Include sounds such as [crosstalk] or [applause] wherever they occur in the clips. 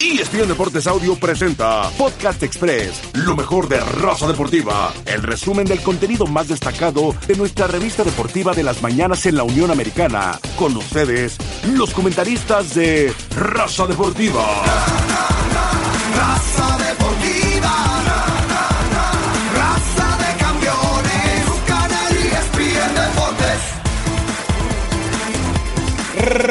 ESPN Deportes Audio presenta Podcast Express, lo mejor de raza deportiva. El resumen del contenido más destacado de nuestra revista deportiva de las mañanas en la Unión Americana. Con ustedes, los comentaristas de Raza Deportiva. Raza Deportiva.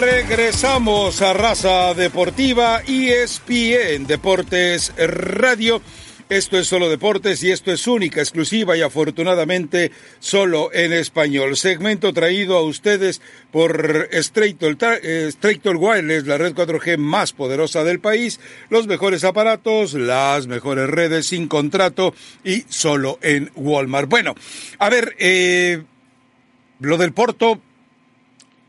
Regresamos a Raza Deportiva ESPN Deportes Radio. Esto es solo deportes y esto es única, exclusiva y afortunadamente solo en español. Segmento traído a ustedes por Straightol eh, Straightol Wireless, la red 4G más poderosa del país, los mejores aparatos, las mejores redes sin contrato y solo en Walmart. Bueno, a ver, eh, lo del Porto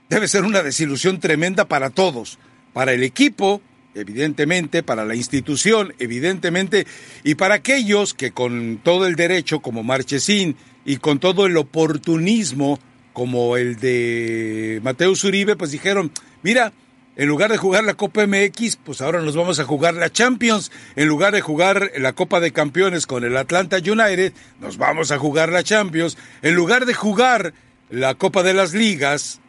debe ser una desilusión tremenda para todos, para el equipo, evidentemente, para la institución, evidentemente, y para aquellos que con todo el derecho, como Marchesín, y con todo el oportunismo, como el de Mateo Uribe, pues dijeron, mira, en lugar de jugar la Copa MX, pues ahora nos vamos a jugar la Champions. En lugar de jugar la Copa de Campeones con el Atlanta United, nos vamos a jugar la Champions. En lugar de jugar la Copa de las Ligas,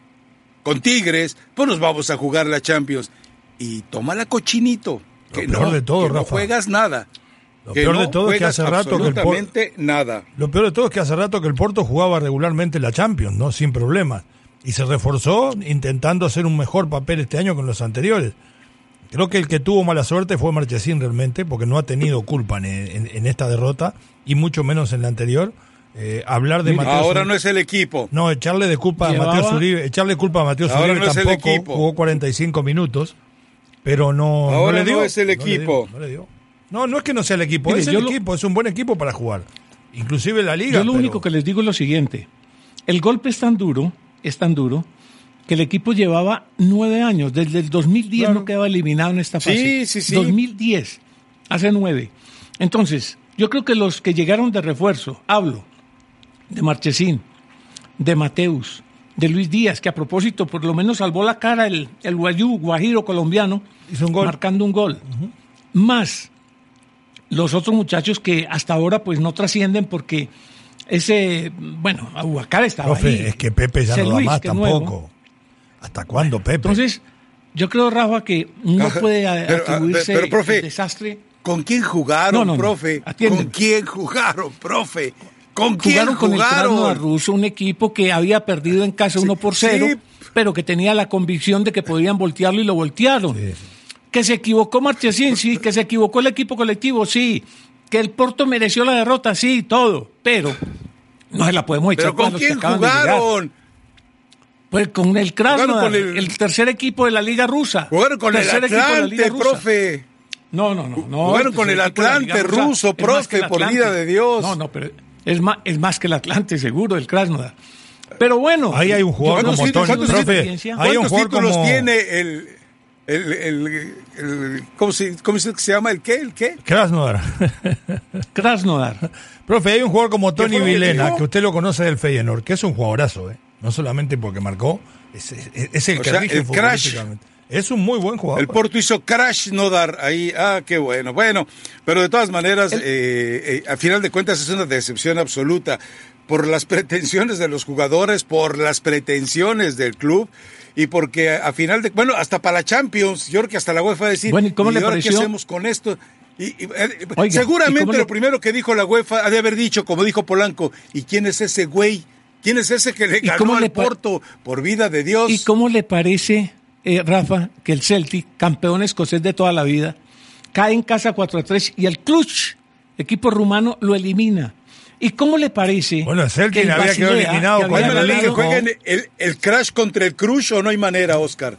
con Tigres, pues nos vamos a jugar la Champions. Y toma la cochinito. Que Lo peor no, de todo, que no juegas nada. Lo Que peor no de todo es que hace rato que el Por- absolutamente nada. Lo peor de todo es que hace rato que el Porto jugaba regularmente la Champions, ¿no? Sin problemas. Y se reforzó intentando hacer un mejor papel este año con los anteriores. Creo que el que tuvo mala suerte fue Marchesín realmente, porque no ha tenido culpa en, en- en esta derrota, y mucho menos en la anterior. Eh, hablar de Mateo Ahora Zuribe- no es el equipo. No, echarle de culpa a Mateo Zuribe, echarle culpa a Mateo Ahora Zuribe no es el tampoco, equipo. jugó 45 minutos, pero no, Ahora no le no dio. es el le equipo. dio, no, le dio. no, no es que no sea el equipo, Mire, es el lo- equipo, es un buen equipo para jugar. Inclusive la liga. Yo lo pero- único que les digo es lo siguiente. El golpe es tan duro, es tan duro, que el equipo llevaba nueve años. Desde el 2010 Claro. no quedaba eliminado en esta Sí, fase. sí, sí. 2010, hace nueve. Entonces, yo creo que los que llegaron de refuerzo, hablo de Marchesín, de Mateus, de Luis Díaz, que a propósito por lo menos salvó la cara el, el guayú, guajiro colombiano, Hizo un gol. marcando un gol. Más los otros muchachos que hasta ahora pues no trascienden porque ese, bueno, Aguacar estaba Profe, ahí. es que Pepe ya Ese no da Luis, más es nuevo. tampoco. ¿Hasta cuándo, Pepe? Entonces, yo creo, Rafa, que no puede pero, atribuirse pero, profe, el desastre. ¿Con quién jugaron, No, no, no. profe? ¿Con quién jugaron, profe? ¿Con quién Jugaron con el Krasnodar jugaron? ruso, un equipo que había perdido en casa 1 por 0, sí. pero que tenía la convicción de que podían voltearlo y lo voltearon. Que se equivocó Marchesín, sí. Que se equivocó el equipo colectivo, sí. Que el Porto mereció la derrota, sí, todo. Pero no se la podemos echar ¿Pero con los que quién jugaron? Pues con el Krasnodar, con el... el- tercer equipo de la Liga Rusa. Jugaron con el Tercer equipo de la Liga Atlante, Rusa. profe. No, no, no. no Jugaron con el Atlante ruso, el profe, por vida de Dios. No, no, pero es más, es más que el Atlante, seguro, el Krasnodar. Pero bueno. Ahí hay un jugador yo ¿Cuántos como títulos- Tony. Profe, hay un ¿Cuántos jugador títulos como- tiene el... el, el, el- ¿cómo, se, ¿Cómo se se llama? ¿El qué? ¿El qué? Krasnodar. [laughs] Krasnodar. Profe, hay un jugador como Tony Vilena, que usted lo conoce del Feyenoord, que es un jugadorazo, ¿eh? No solamente porque marcó, es, es- es el O que sea, rige el crash. Es un muy buen jugador. El Porto hizo crash no dar ahí. Ah, qué bueno. Bueno, pero de todas maneras, eh, eh, a final de cuentas es una decepción absoluta por las [laughs] pretensiones de los jugadores, por las pretensiones del club y porque a final de... Bueno, hasta para la Champions, yo creo que hasta la UEFA va a decir, Bueno, ¿y cómo le ahora qué hacemos con esto? Y, y, eh, Oiga, ¿y seguramente le- lo primero que dijo la UEFA ha de haber dicho, como dijo Polanco, ¿y quién es ese güey? ¿Quién es ese que le ¿Y ganó cómo al le Porto? Por vida de Dios. ¿Y cómo le parece, eh, Rafa, que el Celtic, campeón escocés de toda la vida, cae en casa 4 a 3 y el Cluj, equipo rumano, lo elimina? ¿Y cómo le parece? Bueno, el Celtic que había quedado eliminado que con ¿Hay había de que ganado- jueguen el, el crash contra el crush o no hay manera, Oscar?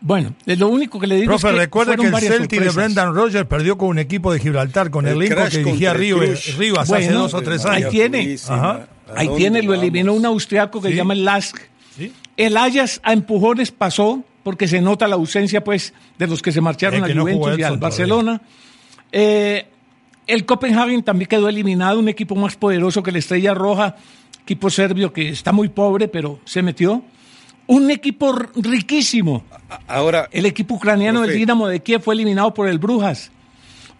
Bueno, eh, lo único que le digo Profe, es que que el Celtic de. Brendan Rodgers perdió con un equipo de Gibraltar, con el, El Lincoln que dirigía. Rivas hace Bueno, dos o tres ahí años. tiene. Purísima. Ajá. ¿A Ahí tiene, lo eliminó un austriaco que Sí. se llama el Lask. Sí. El Ajax a empujones pasó, porque se nota la ausencia pues de los que se marcharon al no Juventus y al. Barcelona. Eh, el Copenhagen también quedó eliminado, un equipo más poderoso que la Estrella Roja, equipo serbio que está muy pobre, pero se metió. Un equipo riquísimo. Ahora, El equipo ucraniano del. Dinamo de Kiev fue eliminado por el Brujas.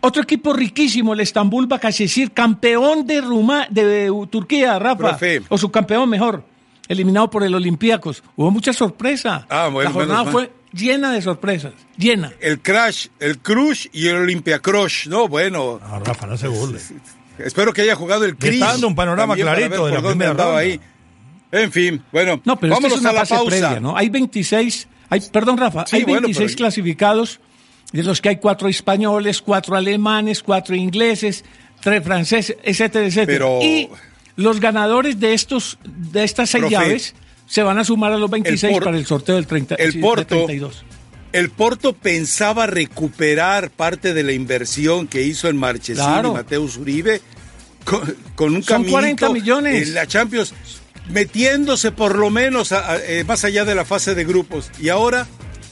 Otro equipo riquísimo, el Estambul Bakashehir, campeón de, Ruma, de Turquía, Rafa. Profe. O subcampeón mejor, eliminado por el Olympiacos. Hubo mucha sorpresa. Ah, bueno, La jornada menos fue llena de sorpresas, llena. el Crash, el Crush y el Olympia Crush. No, bueno, No, Rafa, no se burle. [laughs] espero que haya jugado el Cris. está dando un panorama clarito de la primera ronda. ahí. En fin, bueno, No, pero vámonos es una a la fase pausa. previa, ¿no? Hay 26, hay, perdón, Rafa, Sí, hay bueno, 26 pero- clasificados, de los que hay cuatro españoles, cuatro alemanes, cuatro ingleses, tres franceses, etcétera, etcétera. Pero- Y los ganadores de estos, de estas seis Profe, llaves se van a sumar a los 26 Por- para el sorteo del 30, el sí, del Porto- 32. El Porto pensaba recuperar parte de la inversión que hizo en Marchesín Claro. y Mateus Uribe con, con un Son caminito 40 millones. en la Champions, metiéndose por lo menos a- a- eh, más allá de la fase de grupos. Y ahora,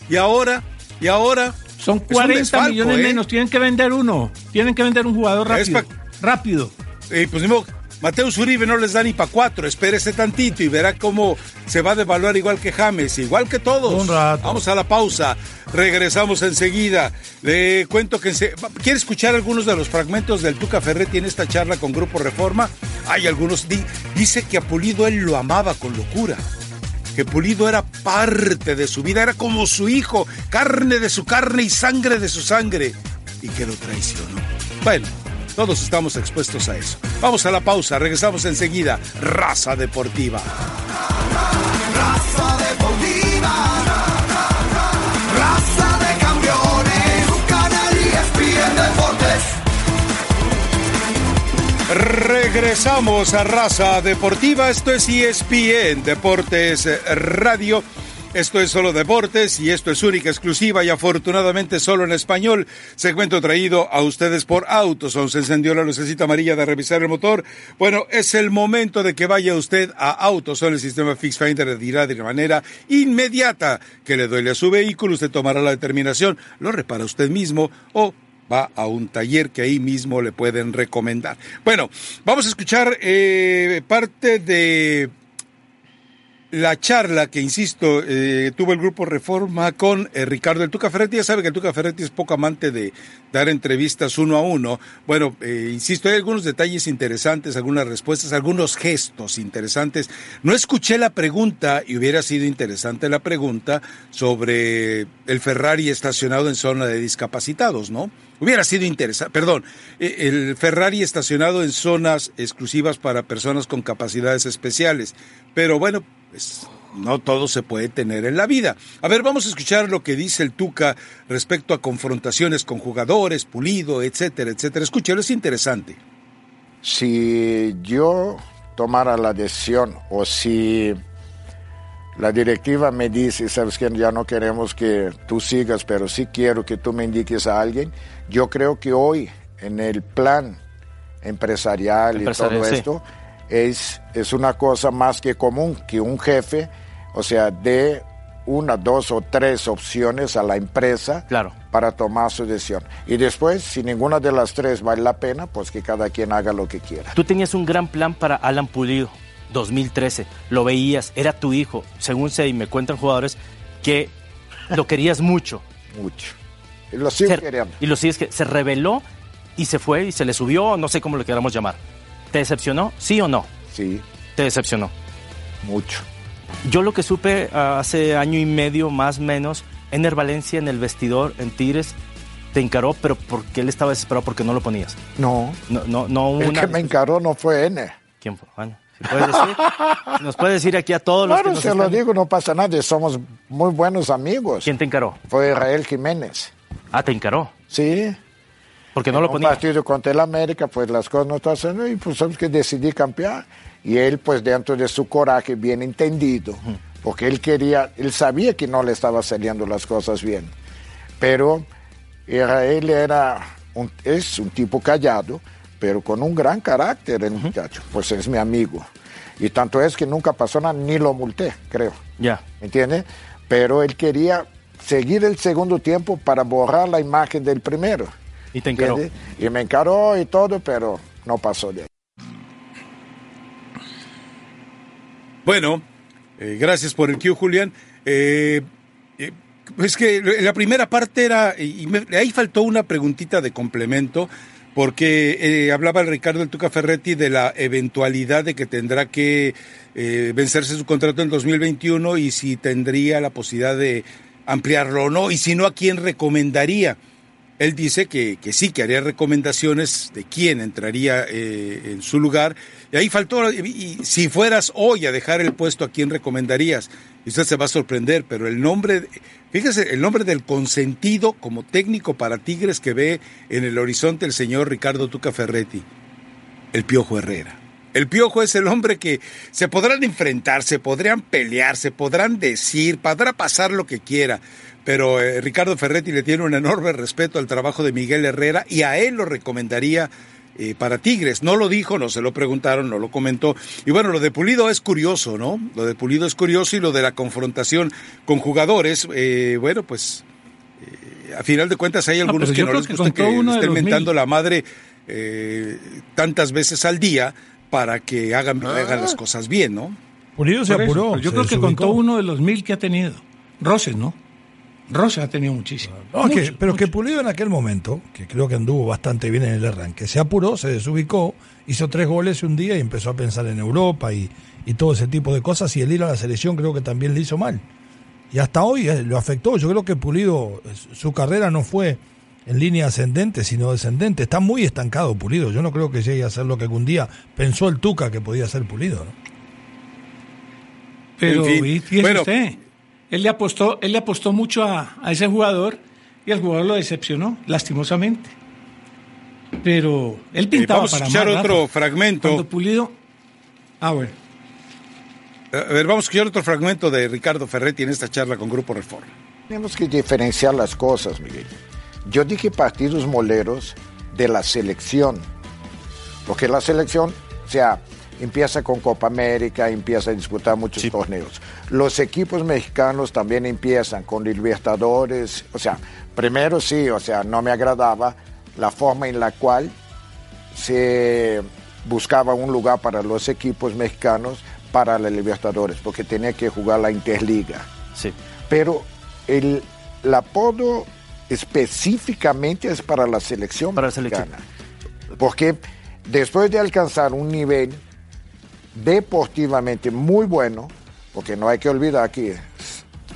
y ahora, y ahora. Son es un 40 desfalco, millones ¿eh? menos, tienen que vender uno, tienen que vender un jugador rápido. pa- Rápido. Eh, pues Mateus Uribe no les da ni para cuatro, espérese tantito y verá cómo se va a devaluar igual que James, igual que todos. Un rato. Vamos a la pausa, regresamos enseguida. Le cuento que... se- ¿Quiere escuchar algunos de los fragmentos del Tuca Ferretti en esta charla con Grupo Reforma? Hay algunos, di- dice que a Pulido él lo amaba con locura. Que Pulido era parte de su vida, era como su hijo, carne de su carne y sangre de su sangre, y que lo traicionó. Bueno, todos estamos expuestos a eso. Vamos a la pausa, regresamos enseguida. Raza Deportiva. Raza deportiva. Raza de campeones. Un canal ESPN Deportes. Regresamos a Raza Deportiva. Esto es ESPN Deportes Radio. Esto es solo deportes y esto es única, exclusiva y afortunadamente solo en español. Segmento traído a ustedes por Autoson. Se encendió la lucecita amarilla de revisar el motor. Bueno, es el momento de que vaya usted a Autoson. El sistema Fix Finder le dirá de manera inmediata que le duele a su vehículo. Usted tomará la determinación, lo repara usted mismo o va a un taller que ahí mismo le pueden recomendar. Bueno, vamos a escuchar eh, parte de la charla que, insisto, eh, tuvo el grupo Reforma con eh, Ricardo el Tuca Ferretti. Ya sabe que el Tuca Ferretti es poco amante de dar entrevistas uno a uno. Bueno, eh, insisto, hay algunos detalles interesantes, algunas respuestas, algunos gestos interesantes. No escuché la pregunta, y hubiera sido interesante la pregunta, sobre el Ferrari estacionado en zona de discapacitados, ¿no? Hubiera sido interesante, perdón, eh, el Ferrari estacionado en zonas exclusivas para personas con capacidades especiales. Pero bueno, pues no todo se puede tener en la vida. A ver, vamos a escuchar lo que dice el Tuca respecto a confrontaciones con jugadores, pulido, etcétera, etcétera. Escúchelo, es interesante. si yo tomara la decisión o si la directiva me dice, sabes que ya no queremos que tú sigas, pero sí quiero que tú me indiques a alguien, yo creo que hoy en el plan empresarial, Empresarial, y todo sí. esto es, es una cosa más que común que un jefe, o sea, de una, dos o tres opciones a la empresa Claro. para tomar su decisión. Y después, si ninguna de las tres vale la pena, pues que cada quien haga lo que quiera. Tú tenías un gran plan para Alan Pulido, 2013. Lo veías, era tu hijo. Según se me cuentan jugadores que lo querías mucho. [laughs] Mucho. Y lo sigo Se- queriendo. y lo sigues que se reveló y se fue y se le subió, no sé cómo le queramos llamar. ¿Te decepcionó? ¿Sí o no? Sí, Te decepcionó. mucho. Yo lo que supe ah, hace año y medio más o menos, Ener Valencia en el vestidor en Tigres te encaró, pero porque él estaba desesperado porque no lo ponías. No, No, no, no hubo el una- que me encaró no fue N. ¿Quién fue? Bueno, ¿se puede decir? Nos puede decir aquí a todos los que nos se lo digo, no pasa nada, somos muy buenos amigos. ¿Quién te encaró? Fue Israel Jiménez. Ah, te encaró. Sí, Porque no lo un ponía. partido contra el América, pues las cosas no están haciendo y pues sabes que decidí campear. Y él, pues dentro de su coraje, bien entendido, porque él quería, él sabía que no le estaba saliendo las cosas bien. Pero era, él era, un- es un tipo callado, pero con un gran carácter el muchacho, pues es mi amigo. Y tanto es que nunca pasó nada, ni lo multé, creo. Ya. ¿entiendes? Pero él quería seguir el segundo tiempo para borrar la imagen del primero. Y te encaró. ¿entiendes? Y me encaró y todo, pero no pasó de ahí. Bueno, Eh, gracias por el cue, Julián. Eh, eh, es que la primera parte era, y me- ahí faltó una preguntita de complemento, porque eh, hablaba el Ricardo el Tuca Ferretti de la eventualidad de que tendrá que eh, vencerse su contrato en 2021 y si tendría la posibilidad de ampliarlo o no, y si no, ¿a quién recomendaría? Él dice que, que sí, que haría recomendaciones de quién entraría eh, en su lugar. Y ahí faltó, si fueras hoy a dejar el puesto, ¿a quién recomendarías? Y usted se va a sorprender, pero el nombre, fíjese, el nombre del consentido como técnico para Tigres que ve en el horizonte el señor Ricardo Tuca Ferretti, el Piojo Herrera. El Piojo es el hombre que se podrán enfrentar, se podrán pelear, se podrán decir, podrá pasar lo que quiera. Pero eh, Ricardo Ferretti le tiene un enorme respeto al trabajo de Miguel Herrera y a él lo recomendaría eh, para Tigres. No lo dijo, no se lo preguntaron, no lo comentó. Y bueno, lo de Pulido es curioso, ¿no? Lo de Pulido es curioso y lo de la confrontación con jugadores, eh, bueno, pues eh, a final de cuentas hay No, algunos que no les que gusta que de estén mentando mil. la madre eh, tantas veces al día para que hagan, hagan las cosas bien, ¿no? Pulido se apuró. yo se creo que contó uno de los mil que ha tenido. Roses, ¿no? Roses ha tenido muchísimo. No, que- Mucho, pero que. Pulido en aquel momento, que creo que anduvo bastante bien en el arranque, se apuró, se desubicó, hizo tres goles un día y empezó a pensar en Europa y, y todo ese tipo de cosas. Y el ir a la selección creo que también le hizo mal. Y hasta hoy eh, lo afectó. Yo creo que Pulido, su carrera no fue en línea ascendente, sino descendente. Está muy estancado Pulido. Yo no creo que llegue a ser lo que algún día pensó el Tuca que podía ser Pulido. ¿no? Pero En fin, y fíjese bueno. usted, él le apostó, él le apostó mucho a, a ese jugador y el jugador lo decepcionó, lastimosamente. Pero él pintaba Eh, vamos a para escuchar más, otro fragmento. Cuando Pulido. Ah, bueno. A ver, vamos a escuchar otro fragmento de Ricardo Ferretti en esta charla con Grupo Reforma. Tenemos que diferenciar las cosas, Miguel. Yo dije partidos moleros de la selección, porque la selección, o sea, empieza con Copa América, empieza a disputar muchos torneos. Los equipos mexicanos también empiezan con Libertadores, o sea, primero sí, o sea, no me agradaba la forma en la cual se buscaba un lugar para los equipos mexicanos para la Libertadores, porque tenía que jugar la Interliga Sí. pero el, el apodo específicamente es para la selección Para la selección. mexicana. Porque después de alcanzar un nivel deportivamente muy bueno, porque no hay que olvidar que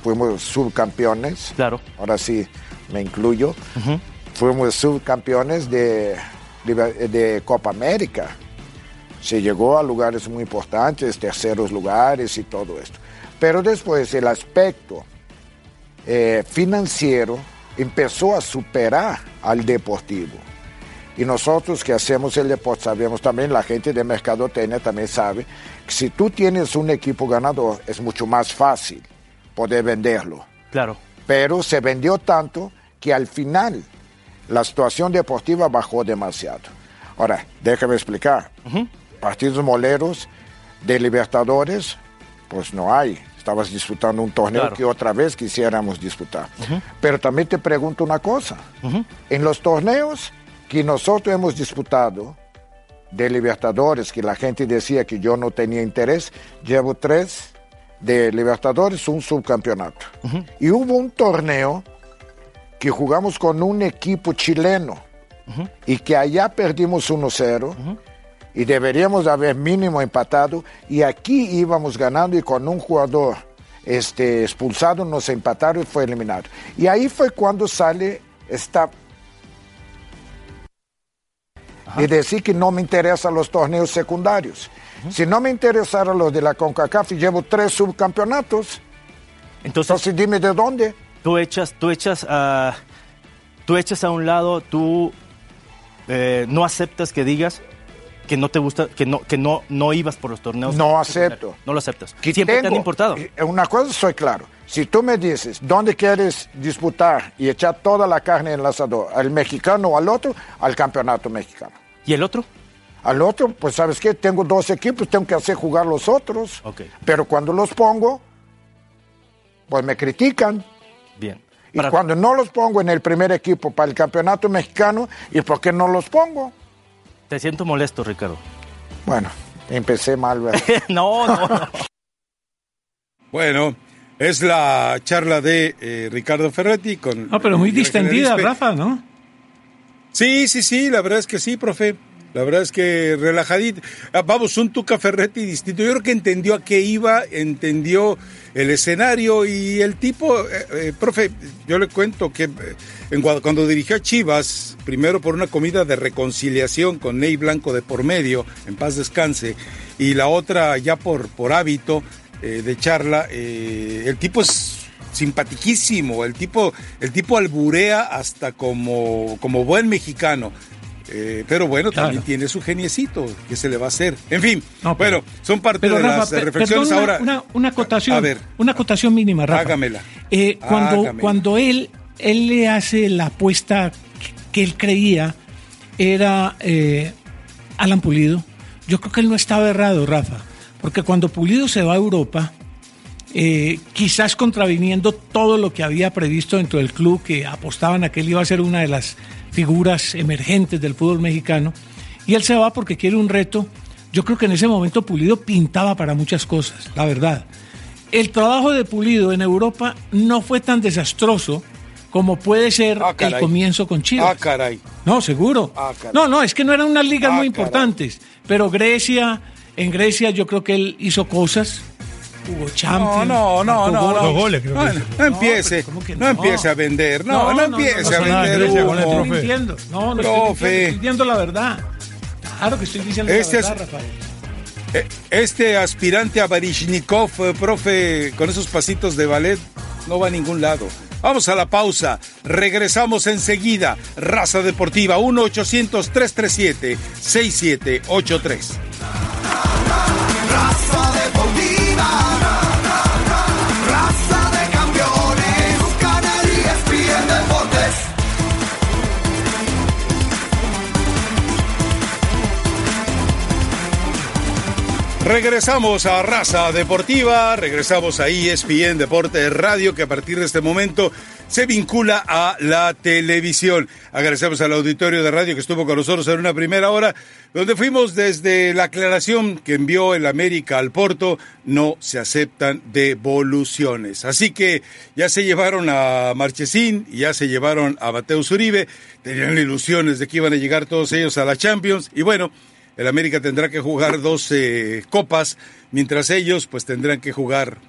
fuimos subcampeones, Claro. ahora sí me incluyo, fuimos subcampeones de, de, de Copa América. Se llegó a lugares muy importantes, terceros lugares y todo esto. Pero después el aspecto eh, financiero empezó a superar al deportivo. Y nosotros que hacemos el deporte sabemos también, la gente de mercadotecnia también sabe, que si tú tienes un equipo ganador es mucho más fácil poder venderlo. Claro. Pero se vendió tanto que al final la situación deportiva bajó demasiado. Ahora, déjame explicar. Partidos moleros de Libertadores, pues no hay. Estabas disputando un torneo Claro. que otra vez quisiéramos disputar. Pero también te pregunto una cosa. En los torneos que nosotros hemos disputado de Libertadores, que la gente decía que yo no tenía interés, llevo tres de Libertadores, un subcampeonato. Y hubo un torneo que jugamos con un equipo chileno y que allá perdimos 1-0 y deberíamos haber mínimo empatado y aquí íbamos ganando y con un jugador este, expulsado nos empataron y fue eliminado. Y ahí fue cuando sale esta de decir que no me interesan los torneos secundarios. Si no me interesaran los de la CONCACAF y llevo tres subcampeonatos, Entonces, entonces dime de dónde. tú echas, tú echas a, tú echas a un lado, tú eh, no aceptas que digas que no te gusta, que no, que no, no ibas por los torneos. No acepto. No lo aceptas. que Siempre te han tengo- importado. eh, Una cosa soy claro. Si tú me dices dónde quieres disputar y echar toda la carne en el asador, al mexicano o al otro, al campeonato mexicano. ¿Y el otro? Al otro, pues sabes qué, tengo dos equipos, tengo que hacer jugar los otros. Ok. Pero cuando los pongo, pues me critican. Bien. Y Para- cuando no los pongo en el primer equipo para el campeonato mexicano, ¿y por qué no los pongo? Te siento molesto, Ricardo. Bueno, empecé mal, ¿verdad? no, [laughs] no, no. Bueno, es la charla de eh, Ricardo Ferretti con... No, pero muy distendida. Rafa, ¿no? Sí, sí, sí, la verdad es que sí, profe. La verdad es que relajadito. Ah, Vamos, un Tuca Ferretti distinto. Yo creo que entendió a qué iba, entendió el escenario y el tipo, eh, eh, profe, yo le cuento que eh, en cuando dirigió a Chivas, primero por una comida de reconciliación con Ney Blanco de por medio, en paz descanse, y la otra ya por, por hábito de charla, el tipo es simpatiquísimo, el tipo, el tipo alburea hasta como, como buen mexicano. Eh, pero bueno, Claro. también tiene su geniecito, que se le va a hacer? En fin, No, pero- bueno, son parte Pero de Rafa, las eh, reflexiones perdón, ahora. una, una, una acotación, A ver, una acotación mínima, Rafa. Hágamela. Eh, cuando, Hágamela. cuando él, él le hace la apuesta que él creía era eh, Alan Pulido, yo creo que él no estaba errado, Rafa, porque cuando Pulido se va a Europa, eh, quizás contraviniendo todo lo que había previsto dentro del club, que apostaban a que él iba a ser una de las figuras emergentes del fútbol mexicano, y él se va porque quiere un reto. Yo creo que en ese momento Pulido pintaba para muchas cosas, la verdad. El trabajo de Pulido en Europa no fue tan desastroso como puede ser Ah, el comienzo con Chivas. Ah, caray. No, seguro. Ah, caray. no, no, es que no eran unas ligas Ah, muy caray. importantes. Pero Grecia, en Grecia yo creo que él hizo cosas. No, Champions. no, no, no, no. Dos goles, creo que No, no No, empiece, pero ¿cómo que no, no? empiece a vender, no, no, empiece no a vender trofeo. estoy mintiendo. No, no Profe. estoy mintiendo, estoy diciendo la verdad. Claro que estoy diciendo Este la es- verdad, Rafael. Eh, Este aspirante a Barishnikov, eh, profe, con esos pasitos de ballet, no va a ningún lado. Vamos a la pausa. Regresamos enseguida. Raza Deportiva 1-800-337-6783. Regresamos a Raza Deportiva, regresamos a ESPN Deportes Radio, que a partir de este momento se vincula a la televisión. Agradecemos al auditorio de radio que estuvo con nosotros en una primera hora, donde fuimos desde la aclaración que envió el América al Porto, no se aceptan devoluciones. Así que ya se llevaron a Marchesín ya se llevaron a Mateus Uribe, tenían ilusiones de que iban a llegar todos ellos a la Champions, y bueno, el América tendrá que jugar dos eh, copas, mientras ellos pues tendrán que jugar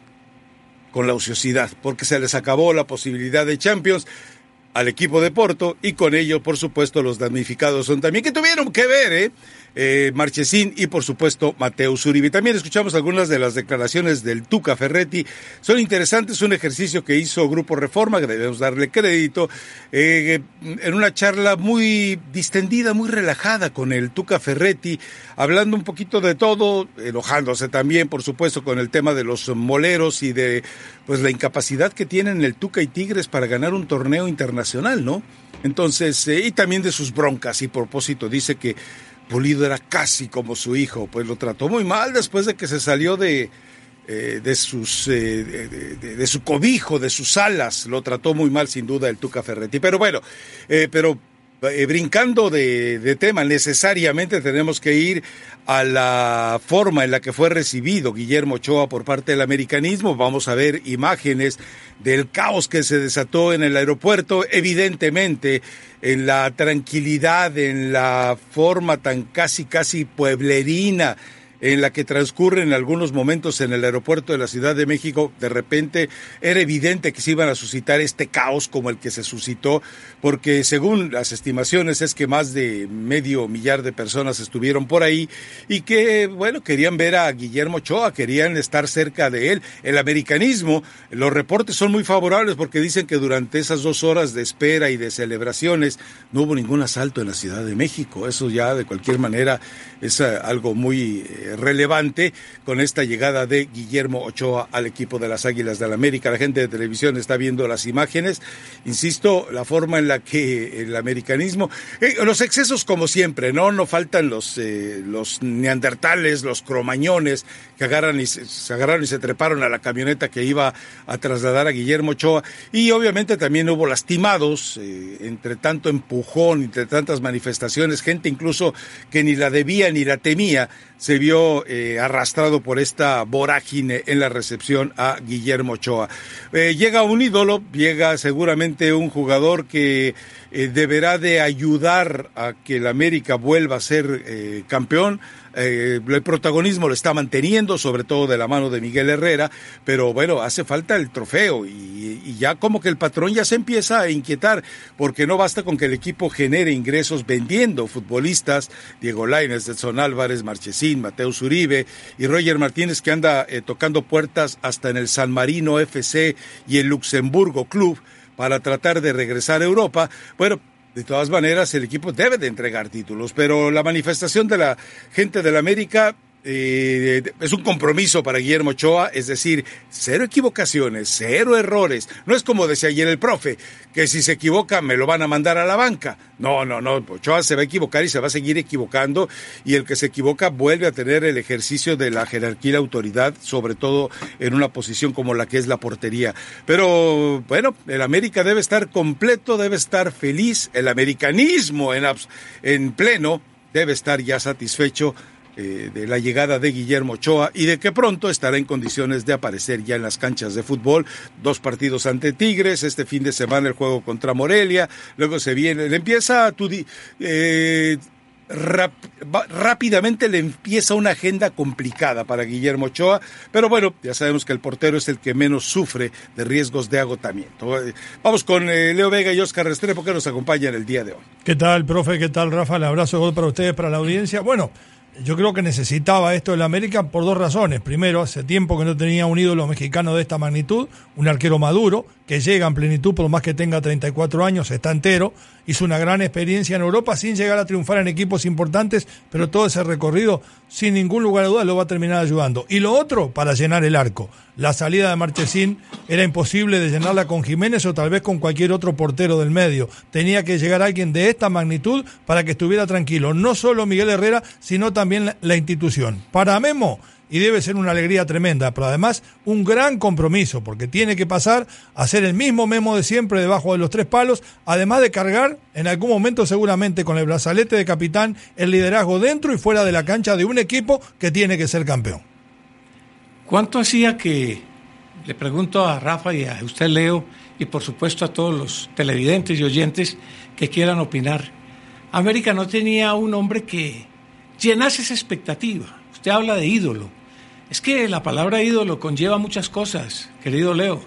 con la ociosidad, porque se les acabó la posibilidad de Champions al equipo de Porto y con ello, por supuesto, los damnificados son también que tuvieron que ver, ¿eh? Eh, Marchesín y por supuesto Mateus Uribe. También escuchamos algunas de las declaraciones del Tuca Ferretti. Son interesantes, un ejercicio que hizo Grupo Reforma, que debemos darle crédito, eh, en una charla muy distendida, muy relajada con el Tuca Ferretti, hablando un poquito de todo, enojándose también, por supuesto, con el tema de los moleros y de pues la incapacidad que tienen el Tuca y Tigres para ganar un torneo internacional, ¿no? Entonces, eh, y también de sus broncas y propósito, dice que Pulido era casi como su hijo, pues lo trató muy mal después de que se salió de, eh, de sus eh, de, su cobijo, de sus alas, lo trató muy mal sin duda el Tuca Ferretti. Pero bueno, eh, pero eh, brincando de, de tema, necesariamente tenemos que ir a la forma en la que fue recibido Guillermo Ochoa por parte del americanismo. Vamos a ver imágenes del caos que se desató en el aeropuerto, evidentemente en la tranquilidad, en la forma tan casi, casi pueblerina en la que transcurren algunos momentos en el aeropuerto de la Ciudad de México, de repente era evidente que se iban a suscitar este caos como el que se suscitó, porque según las estimaciones es que más de medio millar de personas estuvieron por ahí y que, bueno, querían ver a Guillermo Ochoa, querían estar cerca de él. El americanismo, los reportes son muy favorables porque dicen que durante esas dos horas de espera y de celebraciones no hubo ningún asalto en la Ciudad de México. Eso ya de cualquier manera es eh, algo muy eh, relevante con esta llegada de Guillermo Ochoa al equipo de las Águilas del América. La gente de televisión está viendo las imágenes. Insisto, la forma en la que el americanismo, eh, los excesos como siempre, no, no faltan los eh, los neandertales, los cromañones que agarran y se, se agarraron y se treparon a la camioneta que iba a trasladar a Guillermo Ochoa y obviamente también hubo lastimados eh, entre tanto empujón, entre tantas manifestaciones, gente incluso que ni la debía ni la temía se vio eh, arrastrado por esta vorágine en la recepción a Guillermo Ochoa. Eh, llega un ídolo, llega seguramente un jugador que eh, deberá de ayudar a que el América vuelva a ser eh, campeón. Eh, el protagonismo lo está manteniendo, sobre todo de la mano de Miguel Herrera, pero bueno, hace falta el trofeo y, ya como que el patrón ya se empieza a inquietar, porque no basta con que el equipo genere ingresos vendiendo futbolistas, Diego Lainez, Edson Álvarez, Marchesín, Mateo Uribe y Roger Martínez que anda tocando puertas hasta en el San Marino FC y el Luxemburgo Club para tratar de regresar a Europa. Bueno, de todas maneras, el equipo debe de entregar títulos, pero la manifestación de la gente del América eh, es un compromiso para Guillermo Ochoa, es decir, cero equivocaciones, cero errores. No es como decía ayer el profe, que si se equivoca me lo van a mandar a la banca. No, no, no, Ochoa se va a equivocar y se va a seguir equivocando y el que se equivoca vuelve a tener el ejercicio de la jerarquía y la autoridad, sobre todo en una posición como la que es la portería. Pero bueno, el América debe estar completo, debe estar feliz, el americanismo en, en pleno debe estar ya satisfecho eh, de la llegada de Guillermo Ochoa y de que pronto estará en condiciones de aparecer ya en las canchas de fútbol. Dos partidos ante Tigres, este fin de semana el juego contra Morelia, luego se viene, le empieza a tu eh, rápidamente le empieza una agenda complicada para Guillermo Ochoa, pero bueno, ya sabemos que el portero es el que menos sufre de riesgos de agotamiento. Eh, Vamos con Leo Vega y Oscar Restrepo que nos acompañan el día de hoy. ¿Qué tal, profe? ¿Qué tal, Rafa? El abrazo para ustedes, para la audiencia. Bueno, yo creo que necesitaba esto el América por dos razones. Primero, hace tiempo que no tenía un ídolo mexicano de esta magnitud, un arquero maduro, que llega en plenitud, por más que tenga 34 años, está entero, hizo una gran experiencia en Europa sin llegar a triunfar en equipos importantes, pero todo ese recorrido, sin ningún lugar a dudas, lo va a terminar ayudando. Y lo otro, para llenar el arco. La salida de Marchesín era imposible de llenarla con Jiménez o tal vez con cualquier otro portero del medio. Tenía que llegar alguien de esta magnitud para que estuviera tranquilo. No solo Miguel Herrera, sino también la institución. Para Memo, y debe ser una alegría tremenda, pero además un gran compromiso, porque tiene que pasar a ser el mismo Memo de siempre debajo de los tres palos, además de cargar en algún momento seguramente con el brazalete de capitán el liderazgo dentro y fuera de la cancha de un equipo que tiene que ser campeón. ¿Cuánto hacía que, le pregunto a Rafa y a usted Leo, y por supuesto a todos los televidentes y oyentes que quieran opinar, América no tenía un hombre que llenase esa expectativa? Usted habla de ídolo. Es que la palabra ídolo conlleva muchas cosas, querido Leo.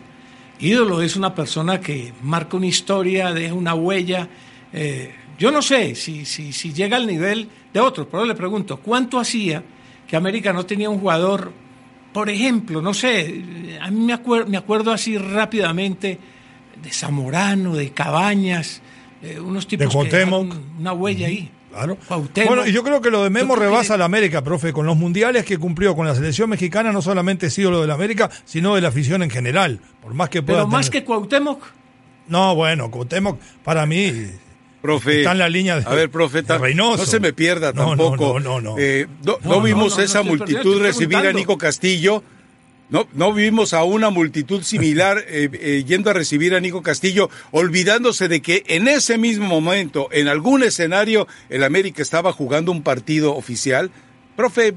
Ídolo es una persona que marca una historia, deja una huella. eh, yo no sé si, si, si llega al nivel de otros, pero le pregunto, ¿cuánto hacía que América no tenía un jugador, por ejemplo, no sé, a mí me, acuer- me acuerdo así rápidamente de Zamorano, de Cabañas, eh, unos tipos que Cuauhtémoc. dejaron una huella ahí. Claro. Bueno, y yo creo que lo de Memo rebasa que- a la América, profe. Con los mundiales que cumplió con la selección mexicana, no solamente es ídolo de la América, sino de la afición en general. Por más que pueda Pero más tener- que Cuauhtémoc, No, bueno, Cuauhtémoc, para mí, Profe, Está en la línea de- a ver, profe, de Reynoso. no se me pierda No, tampoco. no, no, no, no. Eh, no, No, vimos no, no esa multitud recibir a. Nico Castillo. No, no vimos a una multitud similar eh, eh, yendo a recibir a Nico Castillo, olvidándose de que en ese mismo momento, en algún escenario, el América estaba jugando un partido oficial. Profe,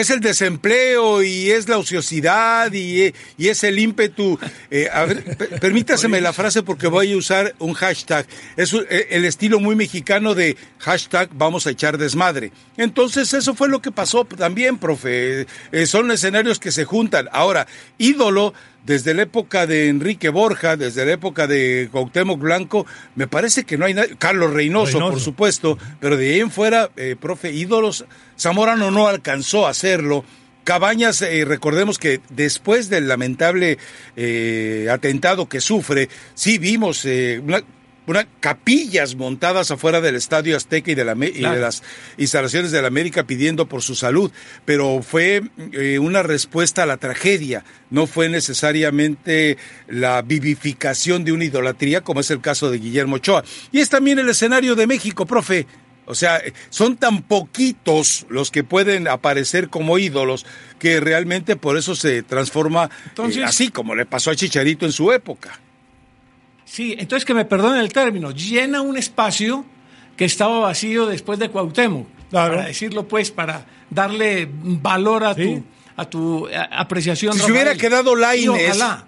es el desempleo y es la ociosidad y, y es el ímpetu. Eh, a ver, per- [laughs] permítaseme la frase porque voy a usar un hashtag. Es eh, el estilo muy mexicano de hashtag vamos a echar desmadre. Entonces eso fue lo que pasó también, profe. Eh, son escenarios que se juntan. Ahora, ídolo desde la época de Enrique Borja, desde la época de Cuauhtémoc Blanco, me parece que no hay nadie. Carlos Reynoso, Reynoso. por supuesto, pero de ahí en fuera, eh, profe, ídolos, Zamorano no alcanzó a hacerlo. Cabañas, eh, recordemos que después del lamentable eh, atentado que sufre, sí vimos eh, una, capillas montadas afuera del Estadio Azteca y de, la, y de las instalaciones de la América pidiendo por su salud, pero fue eh, una respuesta a la tragedia, no fue necesariamente la vivificación de una idolatría como es el caso de Guillermo Ochoa. Y es también el escenario de México, profe. O sea, eh, son tan poquitos los que pueden aparecer como ídolos que realmente por eso se transforma eh, así como le pasó a Chicharito en su época. Sí, entonces que me perdonen el término, llena un espacio que estaba vacío después de Cuauhtémoc. Claro. para decirlo pues, para darle valor a Sí. tu a tu apreciación. Si se hubiera quedado Y Lainez, ojalá.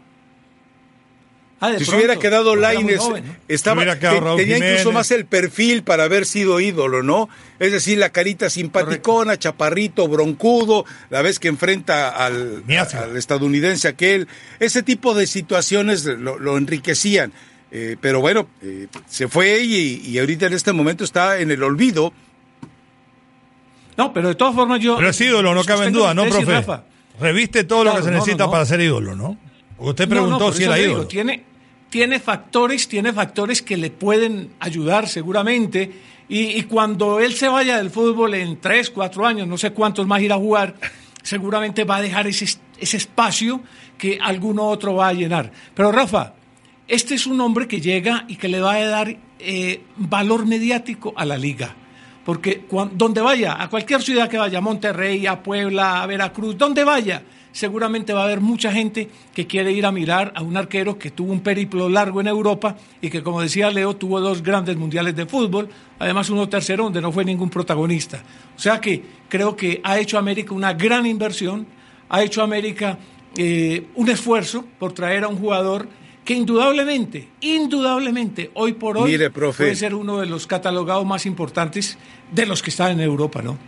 Ah, Si se hubiera quedado Laines, estaba, Se hubiera quedado te- Raúl tenía incluso más el perfil para haber sido ídolo, ¿no? Es decir, la carita simpaticona, chaparrito, broncudo, la vez que enfrenta al, estadounidense aquel, ese tipo de situaciones lo, lo enriquecían. Eh, pero bueno, eh, se fue y, y ahorita en este momento está en el olvido. No, pero de todas formas yo. Pero es ídolo, no cabe en duda, ¿no, profe? Reviste todo lo que se no, necesita no. para ser ídolo, ¿no? Usted No, no, preguntó si era le digo, ídolo. Tiene, tiene factores, tiene factores que le pueden ayudar seguramente. Y, cuando él se vaya del fútbol en tres, cuatro años, no sé cuántos más irá a jugar, seguramente va a dejar ese, ese espacio que alguno otro va a llenar. Pero Rafa, este es un hombre que llega y que le va a dar eh, valor mediático a la liga. Porque donde vaya, a cualquier ciudad que vaya, a Monterrey, a Puebla, a Veracruz, donde vaya, seguramente va a haber mucha gente que quiere ir a mirar a un arquero que tuvo un periplo largo en Europa y que, como decía Leo, tuvo dos grandes mundiales de fútbol, además uno tercero donde no fue ningún protagonista. O sea que creo que ha hecho América una gran inversión, ha hecho América eh, un esfuerzo por traer a un jugador que indudablemente, indudablemente, hoy por hoy Mire, profe. puede ser uno de los catalogados más importantes de los que están en Europa, ¿no?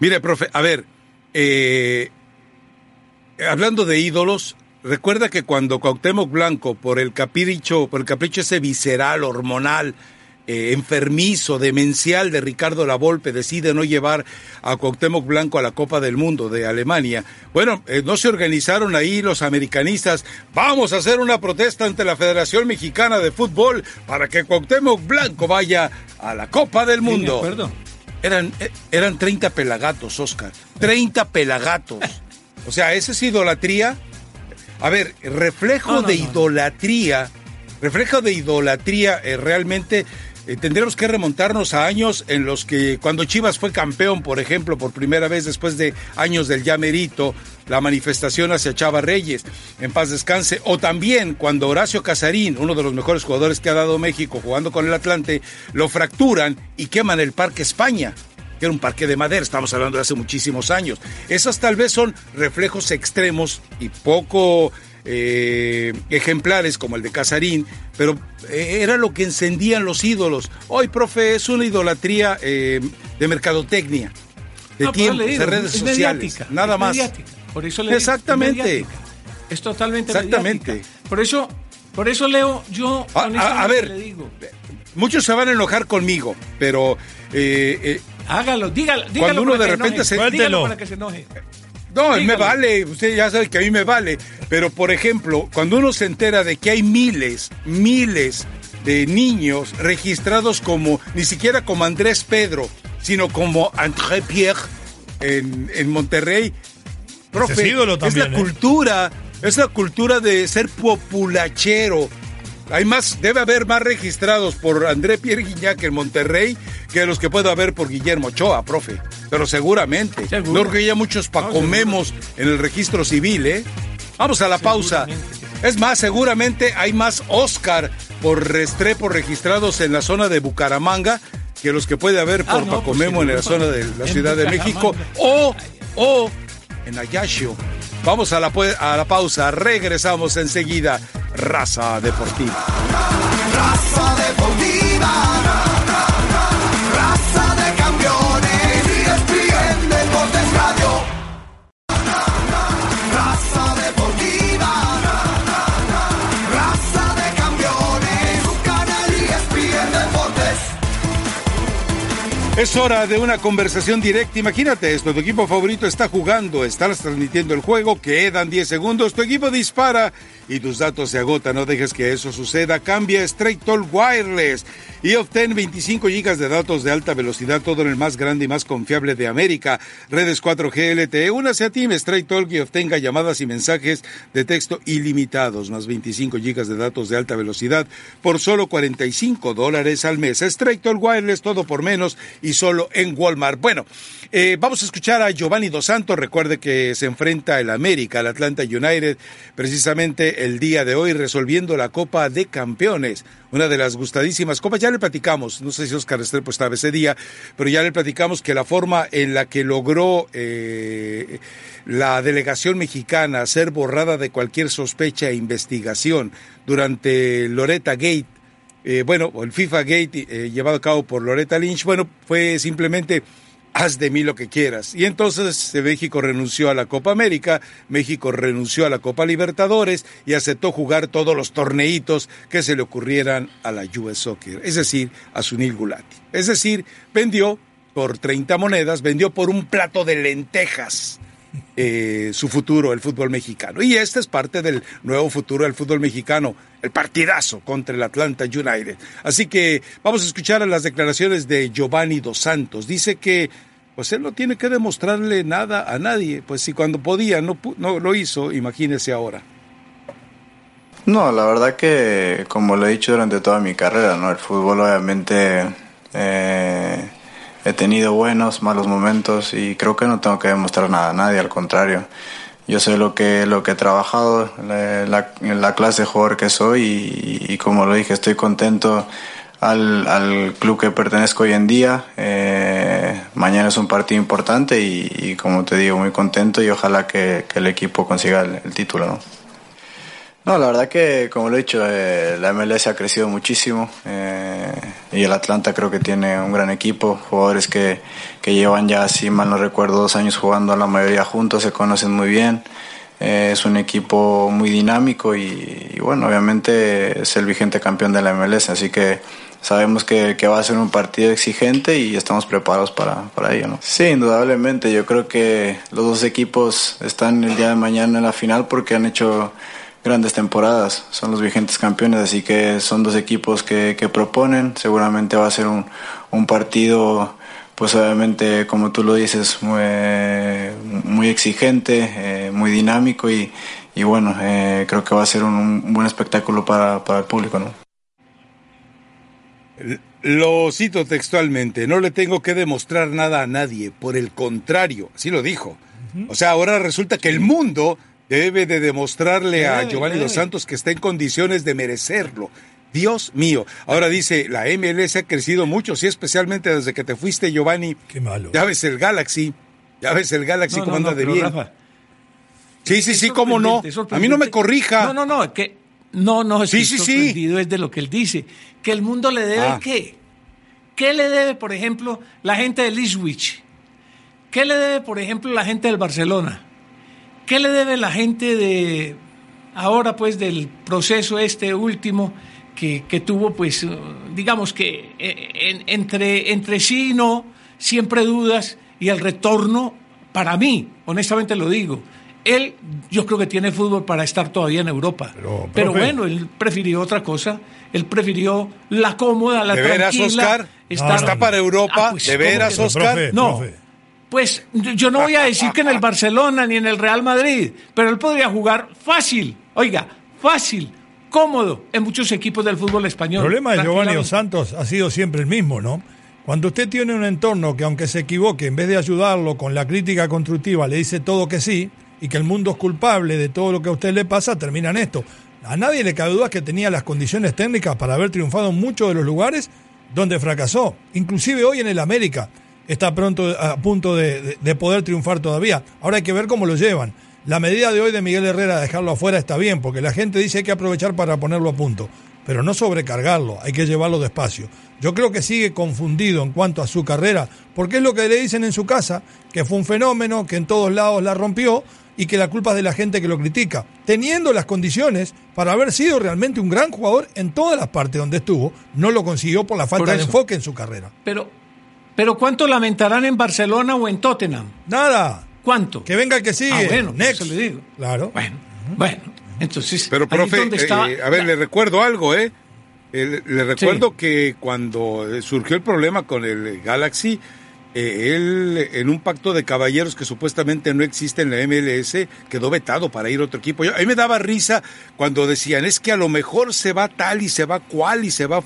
Mire, profe, a ver, eh, hablando de ídolos, recuerda que cuando Cuauhtémoc Blanco, por el capricho, por el capricho ese visceral, hormonal, eh, enfermizo, demencial de Ricardo Lavolpe, decide no llevar a Cuauhtémoc Blanco a la Copa del Mundo de Alemania. Bueno, eh, no se organizaron ahí los americanistas. Vamos a hacer una protesta ante la Federación Mexicana de Fútbol para que Cuauhtémoc Blanco vaya a la Copa del Sí, Mundo. acuerdo. Eran, eh, eran 30 pelagatos, Oscar. 30 pelagatos. [laughs] O sea, ¿esa es idolatría? A ver, reflejo No, no, de no, idolatría, reflejo de idolatría, eh, realmente eh, tendremos que remontarnos a años en los que cuando Chivas fue campeón, por ejemplo, por primera vez después de años del ya merito, la manifestación hacia Chava Reyes, en paz descanse, o también cuando Horacio Casarín, uno de los mejores jugadores que ha dado México jugando con el Atlante, lo fracturan y queman el Parque España que era un parque de madera, estamos hablando de hace muchísimos años. Esas tal vez son reflejos extremos y poco eh, ejemplares como el de Casarín, pero eh, era lo que encendían los ídolos. Hoy, profe, es una idolatría eh, de mercadotecnia, de No, le digo, de redes es sociales, mediática, nada es más. mediática. Por eso le digo, es Exactamente. Es totalmente Exactamente. mediática. Por eso, por eso Leo, yo A- a- ver. le digo, Muchos se van a enojar conmigo, pero eh, hágalo, dígalo, dígalo Cuando uno para de que repente enoje, se- dígalo Suéltelo. para que se enoje. No, me Dígalo. vale, usted ya sabe que a mí me vale, pero por ejemplo, cuando uno se entera de que hay miles, miles de niños registrados como, ni siquiera como Andrés Pedro, sino como André Pierre en, en Monterrey, profe, es la ¿eh? cultura, es la cultura de ser populachero. Hay más, debe haber más registrados por André Pierre Guignac en Monterrey que los que pueda haber por Guillermo Ochoa, profe. Pero seguramente. Seguro. No creo que haya muchos pacomemos en el registro civil, ¿eh? Vamos a la pausa. Es más, seguramente hay más Oscar por Restrepo registrados en la zona de Bucaramanga que los que puede haber Ah, por pues Pacomemo en la zona de la Ciudad de México o, o en Ayashio. Vamos a la, a la pausa, regresamos enseguida. Raza Deportiva. Raza deportiva. Raza de campeones. ESPN Deportes Radio. Raza deportiva. Raza de campeones. Un canal ESPN Deportes. Es hora de una conversación directa. Imagínate esto, tu equipo favorito está jugando, estás transmitiendo el juego, quedan 10 segundos, tu equipo dispara y tus datos se agotan. No dejes que eso suceda. Cambia Straight Talk Wireless y obtén 25 gigas de datos de alta velocidad, todo en el más grande y más confiable de América. Redes 4G LTE, únase a Team Straight Talk y obtenga llamadas y mensajes de texto ilimitados, más 25 gigas de datos de alta velocidad por solo 45 dólares al mes. Straight Talk Wireless, todo por menos y solo en Walmart. Bueno, eh, vamos a escuchar a Giovanni Dos Santos. Recuerde que se enfrenta el América, el Atlanta United, precisamente el día de hoy resolviendo la Copa de Campeones, una de las gustadísimas copas. Ya le platicamos, no sé si Oscar Restrepo estaba ese día, pero ya le platicamos que la forma en la que logró eh, la delegación mexicana ser borrada de cualquier sospecha e investigación durante Loretta Gate, eh, bueno, el FIFA Gate eh, llevado a cabo por Loretta Lynch, bueno, fue simplemente haz de mí lo que quieras. Y entonces eh, México renunció a la Copa América, México renunció a la Copa Libertadores y aceptó jugar todos los torneitos que se le ocurrieran a la US Soccer, es decir, a Sunil Gulati. Es decir, vendió por 30 monedas, vendió por un plato de lentejas. Eh, su futuro, el fútbol mexicano. Y este es parte del nuevo futuro del fútbol mexicano, el partidazo contra el Atlanta United. Así que vamos a escuchar a las declaraciones de Giovanni Dos Santos. Dice que pues él no tiene que demostrarle nada a nadie, pues si cuando podía no, no lo hizo, imagínese ahora. No, la verdad que como lo he dicho durante toda mi carrera, ¿no? El fútbol obviamente eh, he tenido buenos, malos momentos y creo que no tengo que demostrar nada a nadie, al contrario. Yo sé lo que, lo que he trabajado, la, la- la clase de jugador que soy y, como lo dije, estoy contento al, al club que pertenezco hoy en día. Eh, mañana es un partido importante y, como te digo, muy contento y ojalá que, el equipo consiga el, título. No, la verdad que, como lo he dicho, eh, la MLS ha crecido muchísimo eh, y el Atlanta creo que tiene un gran equipo, jugadores que, que llevan ya, si mal no recuerdo, dos años jugando la mayoría juntos, se conocen muy bien. Eh, es un equipo muy dinámico y, y, bueno, obviamente es el vigente campeón de la MLS, así que sabemos que, que va a ser un partido exigente y estamos preparados para, para ello. ¿no? Sí, indudablemente, yo creo que los dos equipos están el día de mañana en la final porque han hecho grandes temporadas, son los vigentes campeones, así que son dos equipos que, que proponen, seguramente va a ser un, un partido, pues obviamente como tú lo dices, muy, muy exigente, eh, muy dinámico y, y bueno, eh, creo que va a ser un, un buen espectáculo para, para el público. ¿no? Lo cito textualmente, no le tengo que demostrar nada a nadie, por el contrario, así lo dijo. O sea, ahora resulta que el mundo debe de demostrarle a Giovanni. Dos Santos que está en condiciones de merecerlo. Dios mío. Ahora dice, la MLS ha crecido mucho, sí, especialmente desde que te fuiste, Giovanni. Qué malo. Ya ves el Galaxy, ya ves el Galaxy No, cómo no, no, anda de bien. Rafa, sí, sí, sí, cómo no. A mí no me corrija. No, no, no, es que no, no, Sí, sí, sí. sorprendido es de lo que él dice. Que el mundo le debe Ah. qué? ¿Qué le debe, por ejemplo, la gente del Ipswich? ¿Qué le debe, por ejemplo, la gente del Barcelona? ¿Qué le debe la gente de ahora, pues, del proceso este último que, que tuvo, pues, eh, digamos que eh, en- entre, entre sí y no, siempre dudas y el retorno, para mí, honestamente lo digo, él yo creo que tiene fútbol para estar todavía en Europa. Pero, Pero, bueno, él prefirió otra cosa. Él prefirió la cómoda, la ¿De veras, tranquila. Oscar? estar- ¿Está para Europa? Ah, pues, ¿De ¿cómo veras, no? Oscar? Profe, No. profe. Pues yo no voy a decir que en el Barcelona ni en el Real Madrid, pero él podría jugar fácil, oiga, fácil, cómodo en muchos equipos del fútbol El español. problema de Giovanni Dos. Santos ha sido siempre el mismo, ¿no? Cuando usted tiene un entorno que aunque se equivoque, en vez de ayudarlo con la crítica constructiva, le dice todo que sí, y que el mundo es culpable de todo lo que a usted le pasa, termina en esto. A nadie le cabe duda que tenía las condiciones técnicas para haber triunfado en muchos de los lugares donde fracasó. Inclusive hoy en el América está pronto a punto de, de- de poder triunfar todavía. Ahora hay que ver cómo lo llevan. La medida de hoy de Miguel Herrera de dejarlo afuera está bien, porque la gente dice hay que aprovechar para ponerlo a punto, pero no sobrecargarlo, hay que llevarlo despacio. Yo creo que sigue confundido en cuanto a su carrera, porque es lo que le dicen en su casa, que fue un fenómeno, que en todos lados la rompió y que la culpa es de la gente que lo critica, teniendo las condiciones para haber sido realmente un gran jugador en todas las partes donde estuvo, no lo consiguió por la falta Por de enfoque en su carrera. Pero, pero ¿cuánto lamentarán en Barcelona o en Tottenham? Nada, ¿Cuánto? que venga el que sigue. Ah, bueno, Next. eso le digo. Claro. Bueno, bueno, entonces. Pero, profe, eh, a ver, la- le recuerdo algo, ¿eh? Le recuerdo Sí. que cuando eh, surgió el problema con el Galaxy, eh, él, en un pacto de caballeros que supuestamente no existe en la MLS, quedó vetado para ir a otro equipo. Yo- a mí me daba risa cuando decían, es que a lo mejor se va tal y se va cual y se va...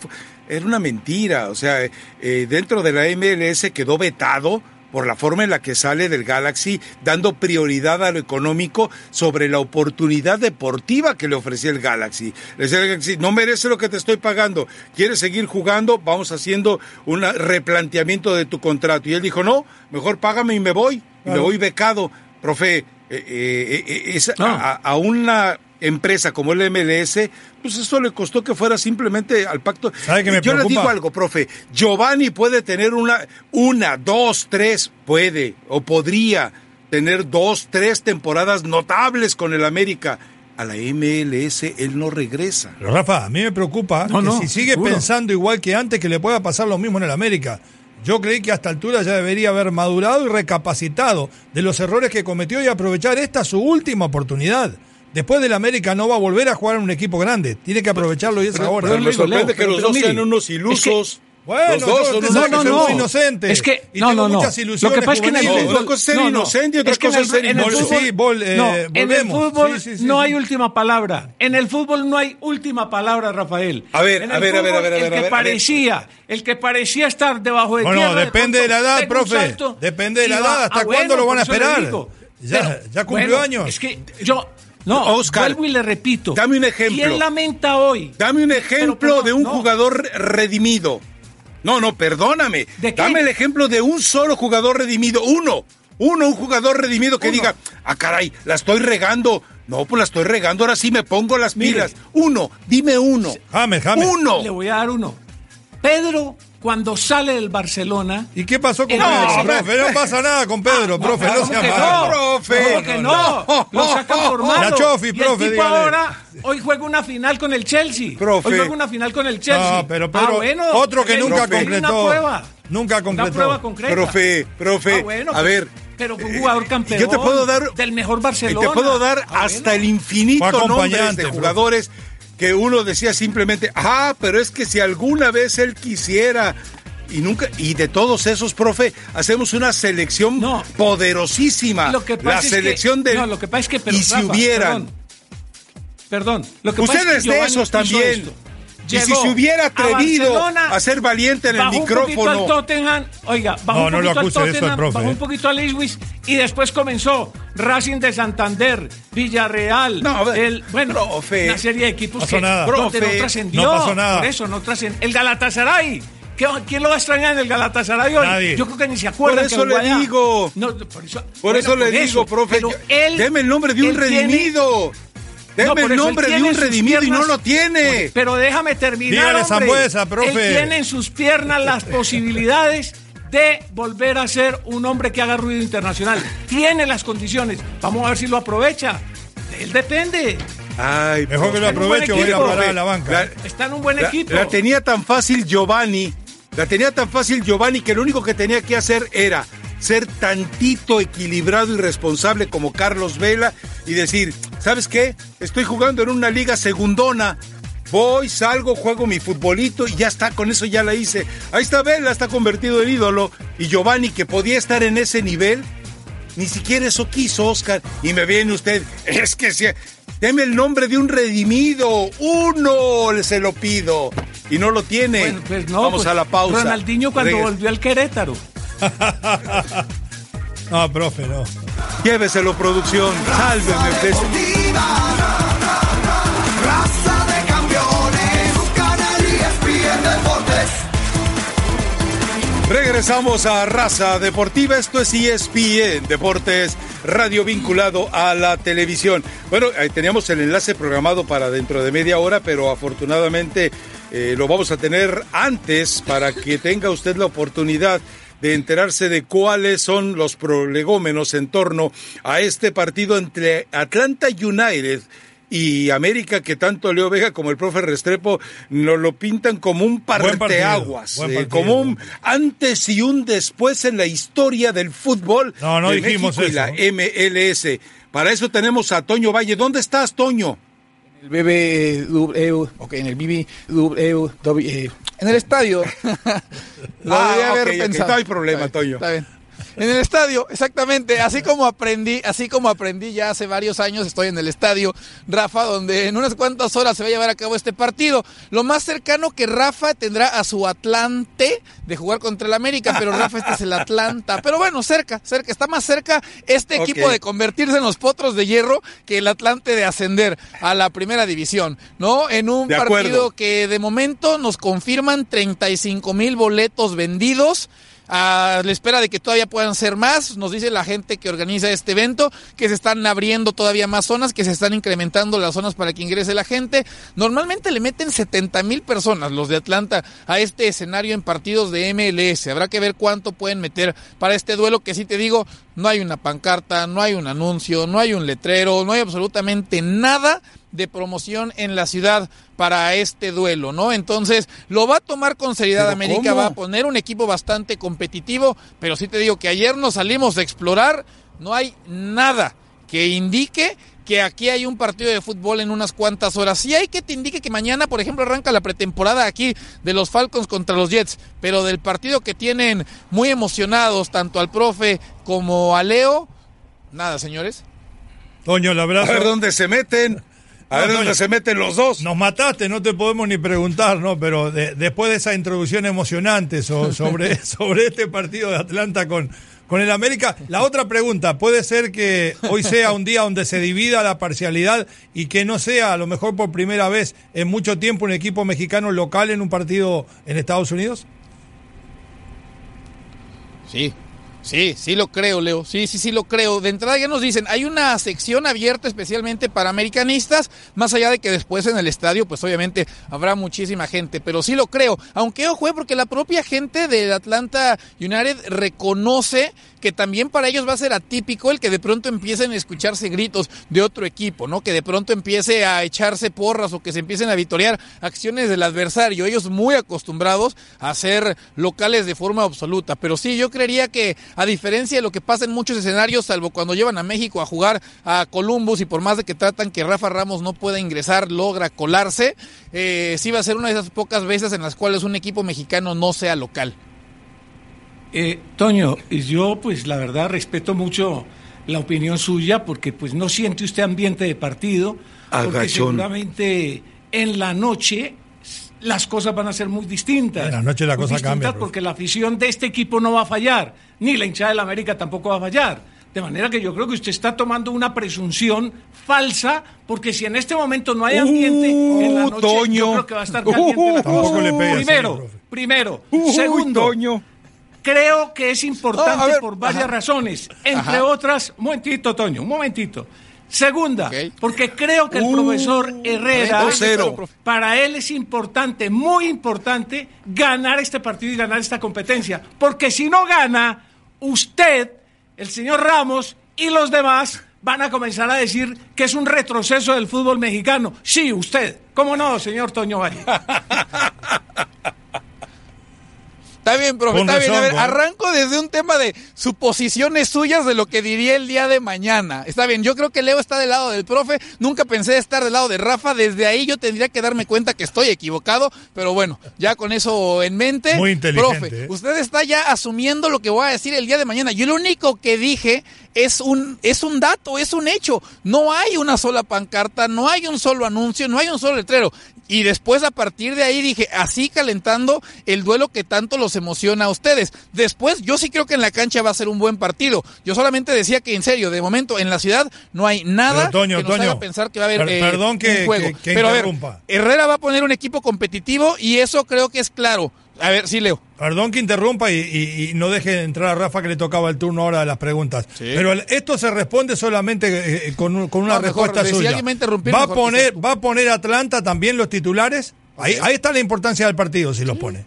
fu-". Era una mentira, o sea, eh, dentro de la MLS quedó vetado por la forma en la que sale del Galaxy, dando prioridad a lo económico sobre la oportunidad deportiva que le ofrecía el Galaxy. Le decía el Galaxy, no merece lo que te estoy pagando, quieres seguir jugando, vamos haciendo un replanteamiento de tu contrato. Y él dijo, no, mejor págame y me voy, y me voy becado. Profe, eh, eh, eh, es a, a una empresa como el MLS, pues eso le costó que fuera simplemente al pacto. ¿Sabe que me Yo le preocupa? digo algo, profe. Giovanni puede tener una, una, dos, tres, puede o podría tener dos, tres temporadas notables con el América. A la MLS él no regresa. Pero Rafa, a mí me preocupa No, que no, si sigue seguro. pensando igual que antes que le pueda pasar lo mismo en el América. Yo creí que a esta altura ya debería haber madurado y recapacitado de los errores que cometió y aprovechar esta su última oportunidad. Después del América no va a volver a jugar en un equipo grande. Tiene que aprovecharlo y es Pero- ahora. pero me le digo, sorprende que pero- los pero dos sean unos es que- ilusos. Bueno, los dos son no, no. muy inocente. Es que- y no, tengo no, no. muchas Lo ilusiones que pasa es que en el. No, una cosa es ser No, no. inocente y otra Es que cosa es ser en el iluso. fútbol- sí, eh, no, en el fútbol Sí, sí, sí, no sí. hay última palabra. En el fútbol no hay última palabra, Rafael. A ver, a ver, a ver, a fútbol, ver, a ver, El que ver, a ver. parecía, el que parecía estar debajo de Bueno, tierra. depende de la edad, profe. Depende de la edad. ¿Hasta ah, cuándo bueno, lo van a esperar? Ya- ya cumplió bueno, años. Es que yo. No, Oscar, vuelvo y le repito. dame un ejemplo. ¿Quién lamenta hoy? Dame un ejemplo Pero, pero, de un no. jugador redimido. No, no, perdóname. ¿De qué? Dame el ejemplo de un solo jugador redimido. Uno. Uno, un jugador redimido que Uno. diga, ah, caray, la estoy regando. No, pues la estoy regando, ahora sí me pongo las Mire. pilas. Uno, dime uno. James, James. Uno. Le voy a dar uno. Pedro, cuando sale del Barcelona. ¿Y qué pasó con No, Pedro, pero- profe? No pasa nada con Pedro, profe. No ¿Cómo sea que malo. no? profe. ¿Cómo que no? No. Lo sacan por malo. La Chofi, Y el profe, tipo ahora, hoy juega una final con el Chelsea. Profe. Hoy juega una final con el Chelsea. No, pero Ah, bueno, otro que eh, nunca profe, completó. Una prueba. Nunca completó. Una prueba concreta. Profe, profe, Ah, bueno, a ver. Pero fue un eh, jugador campeón. Yo te puedo dar Del mejor Y Barcelona. te puedo dar Ah, hasta bueno. el infinito acompañante, de profe. jugadores que uno decía simplemente, ah, pero es que si alguna vez él quisiera y nunca y de todos esos, profe, hacemos una selección No. poderosísima. Lo que pasa la es que- selección del no, lo que pasa es que pero, y si Rafa, hubieran Perdón, perdón, lo que pasa ustedes es que de esos también. esto. Y si se hubiera atrevido a ser valiente en el bajó un poquito micrófono. Tottenham, oiga, bajó No, un no lo poquito al Tottenham, profe, bajó eh. un poquito al Ipswich y después comenzó Racing de Santander, Villarreal, No, a ver, el, bueno, profe. una serie de equipos Pasó que nada. donde Profe, no trascendió. no pasó nada. Por eso no trascendió. El Galatasaray. ¿qué- ¿Quién lo va a extrañar en el Galatasaray hoy? Nadie. Yo creo que ni se acuerda Por eso le digo. por eso, Por bueno, eso le digo, profe, yo- él- deme el nombre de un tiene- redimido. Deme No, el nombre de un redimido y no lo tiene. Pero déjame terminar. Dígale hombre. Zambuesa, profe. Él tiene en sus piernas las [laughs] posibilidades de volver a ser un hombre que haga ruido internacional. Tiene las condiciones. Vamos a ver si lo aprovecha. De él depende. Ay, Mejor que lo aproveche o voy a parar a la banca. La- Está en un buen La, equipo. la tenía tan fácil Giovanni, la tenía tan fácil Giovanni que lo único que tenía que hacer era ser tantito equilibrado y responsable como Carlos Vela y decir, ¿sabes qué? Estoy jugando en una liga segundona. Voy, salgo, juego mi futbolito y ya está, con eso ya la hice. Ahí está Vela, está convertido en ídolo. Y Giovanni, que podía estar en ese nivel, ni siquiera eso quiso, Oscar. Y me viene usted, [laughs] es que si... Deme el nombre de un redimido, uno se lo pido. Y no lo tiene. Bueno, pues no, Vamos pues, a la pausa. Ronaldinho cuando volvió al Querétaro. [laughs] No, profe, no. Lléveselo, producción. Sálveme. Raza de campeones, Canal ESPN Deportes. Regresamos a Raza Deportiva. Esto es E ESPN Deportes, radio vinculado a la televisión. Bueno, eh, teníamos el enlace programado para dentro de media hora, pero afortunadamente eh, lo vamos a tener antes para que tenga usted la oportunidad de enterarse de cuáles son los prolegómenos en torno a este partido entre Atlanta United y América, que tanto Leo Vega como el profe Restrepo nos lo pintan como un partido, parteaguas, eh, como un antes y un después en la historia del fútbol No, no de dijimos México y la. MLS. Para eso tenemos a Toño Valle. ¿Dónde estás, Toño? El BBW, ok, en el BBW, eh, en el estadio. [laughs] Lo Ah, debía haber ok, ok, pensado. no hay problema, Toño. Está bien. En el estadio, exactamente. Así como aprendí, así como aprendí ya hace varios años, estoy en el estadio, Rafa, donde en unas cuantas horas se va a llevar a cabo este partido. Lo más cercano que Rafa tendrá a su Atlante de jugar contra el América, pero Rafa este es el Atlanta. Pero bueno, cerca, cerca, está más cerca este equipo de convertirse en los potros de hierro que el Atlante de ascender a la primera división, ¿no? En un De partido que de momento nos confirman 35 mil boletos vendidos. A la espera de que todavía puedan ser más, nos dice la gente que organiza este evento que se están abriendo todavía más zonas, que se están incrementando las zonas para que ingrese la gente. Normalmente le meten 70 mil personas los de Atlanta a este escenario en partidos de MLS. Habrá que ver cuánto pueden meter para este duelo que sí te digo, no hay una pancarta, no hay un anuncio, no hay un letrero, no hay absolutamente nada de promoción en la ciudad para este duelo, ¿no? Entonces, lo va a tomar con seriedad ¿Pero América, cómo? va a poner un equipo bastante competitivo, pero sí te digo que ayer nos salimos a explorar, no hay nada que indique que aquí hay un partido de fútbol en unas cuantas horas. Sí hay que te indique que mañana, por ejemplo, arranca la pretemporada aquí de los Falcons contra los Jets, pero del partido que tienen muy emocionados tanto al profe como a Leo, nada, señores. Toño, el A abrazo. ver dónde se meten. A No, ver Toño. dónde se meten los dos. Nos mataste, no te podemos ni preguntar, ¿no? Pero de- después de esa introducción emocionante so- [laughs] sobre, sobre este partido de Atlanta con, con el América, la otra pregunta, ¿puede ser que hoy sea un día donde se divida la parcialidad y que no sea, a lo mejor por primera vez en mucho tiempo, un equipo mexicano local en un partido en Estados Unidos? Sí, sí, sí lo creo, Leo. Sí, sí, sí lo creo. De entrada ya nos dicen, hay una sección abierta especialmente para americanistas, más allá de que después en el estadio, pues obviamente habrá muchísima gente, pero sí lo creo. Aunque ojo, eh, porque la propia gente del Atlanta United reconoce que también para ellos va a ser atípico el que de pronto empiecen a escucharse gritos de otro equipo, ¿no? Que de pronto empiece a echarse porras o que se empiecen a vitorear acciones del adversario. Ellos muy acostumbrados a ser locales de forma absoluta. Pero sí, yo creería que a diferencia de lo que pasa en muchos escenarios, salvo cuando llevan a México a jugar a Columbus y por más de que tratan que Rafa Ramos no pueda ingresar, logra colarse, eh, sí va a ser una de esas pocas veces en las cuales un equipo mexicano no sea local. Eh, Toño, yo pues la verdad respeto mucho la opinión suya porque pues no siente usted ambiente de partido, porque Agachón. seguramente en la noche las cosas van a ser muy distintas. En la noche la Muy cosa cambia, profe. porque la afición de este equipo no va a fallar, ni la hinchada de la América tampoco va a fallar. De manera que yo creo que usted está tomando una presunción falsa, porque si en este momento no hay ambiente, en la Uh, noche Toño. yo creo que va a estar caliente la Uh, cosa. Le pegue así, Primero, primero. Uy, Segundo, Toño. Creo que es importante No, a ver, por varias ajá. razones, entre Ajá. otras, un momentito, Toño, un momentito. Segunda, porque creo que el Uh, profesor Herrera, dos cero. para él es importante, muy importante, ganar este partido y ganar esta competencia. Porque si no gana, usted, el señor Ramos y los demás van a comenzar a decir que es un retroceso del fútbol mexicano. Sí, usted. ¿Cómo no, señor Toño Valle? [laughs] Está bien, profe, Con está bien. A ver, arranco desde un tema de suposiciones suyas de lo que diría el día de mañana. Está bien, yo creo que Leo está del lado del profe. Nunca pensé estar del lado de Rafa. Desde ahí yo tendría que darme cuenta que estoy equivocado. Pero bueno, ya con eso en mente. Muy inteligente, Profe, ¿eh? usted está ya asumiendo lo que voy a decir el día de mañana. Yo lo único que dije es un, es un dato, es un hecho. No hay una sola pancarta, no hay un solo anuncio, no hay un solo letrero. Y después a partir de ahí dije, así calentando el duelo que tanto los emociona a ustedes. Después yo sí creo que en la cancha va a ser un buen partido. Yo solamente decía que en serio, de momento en la ciudad no hay nada Pero, Toño, que nos Toño, haga pensar que va a haber per- eh, perdón que- un juego. que- que Pero a ver, interrumpa. Herrera va a poner un equipo competitivo y eso creo que es claro. A ver, sí, Leo. Perdón que interrumpa y, y- y no deje entrar a Rafa que le tocaba el turno ahora de las preguntas. Pero el- esto se responde solamente eh, con, un- con una No, respuesta si suya. a interrumpir, ¿Va a poner, va a poner Atlanta también los titulares? Ahí, ahí está la importancia del partido si los pone.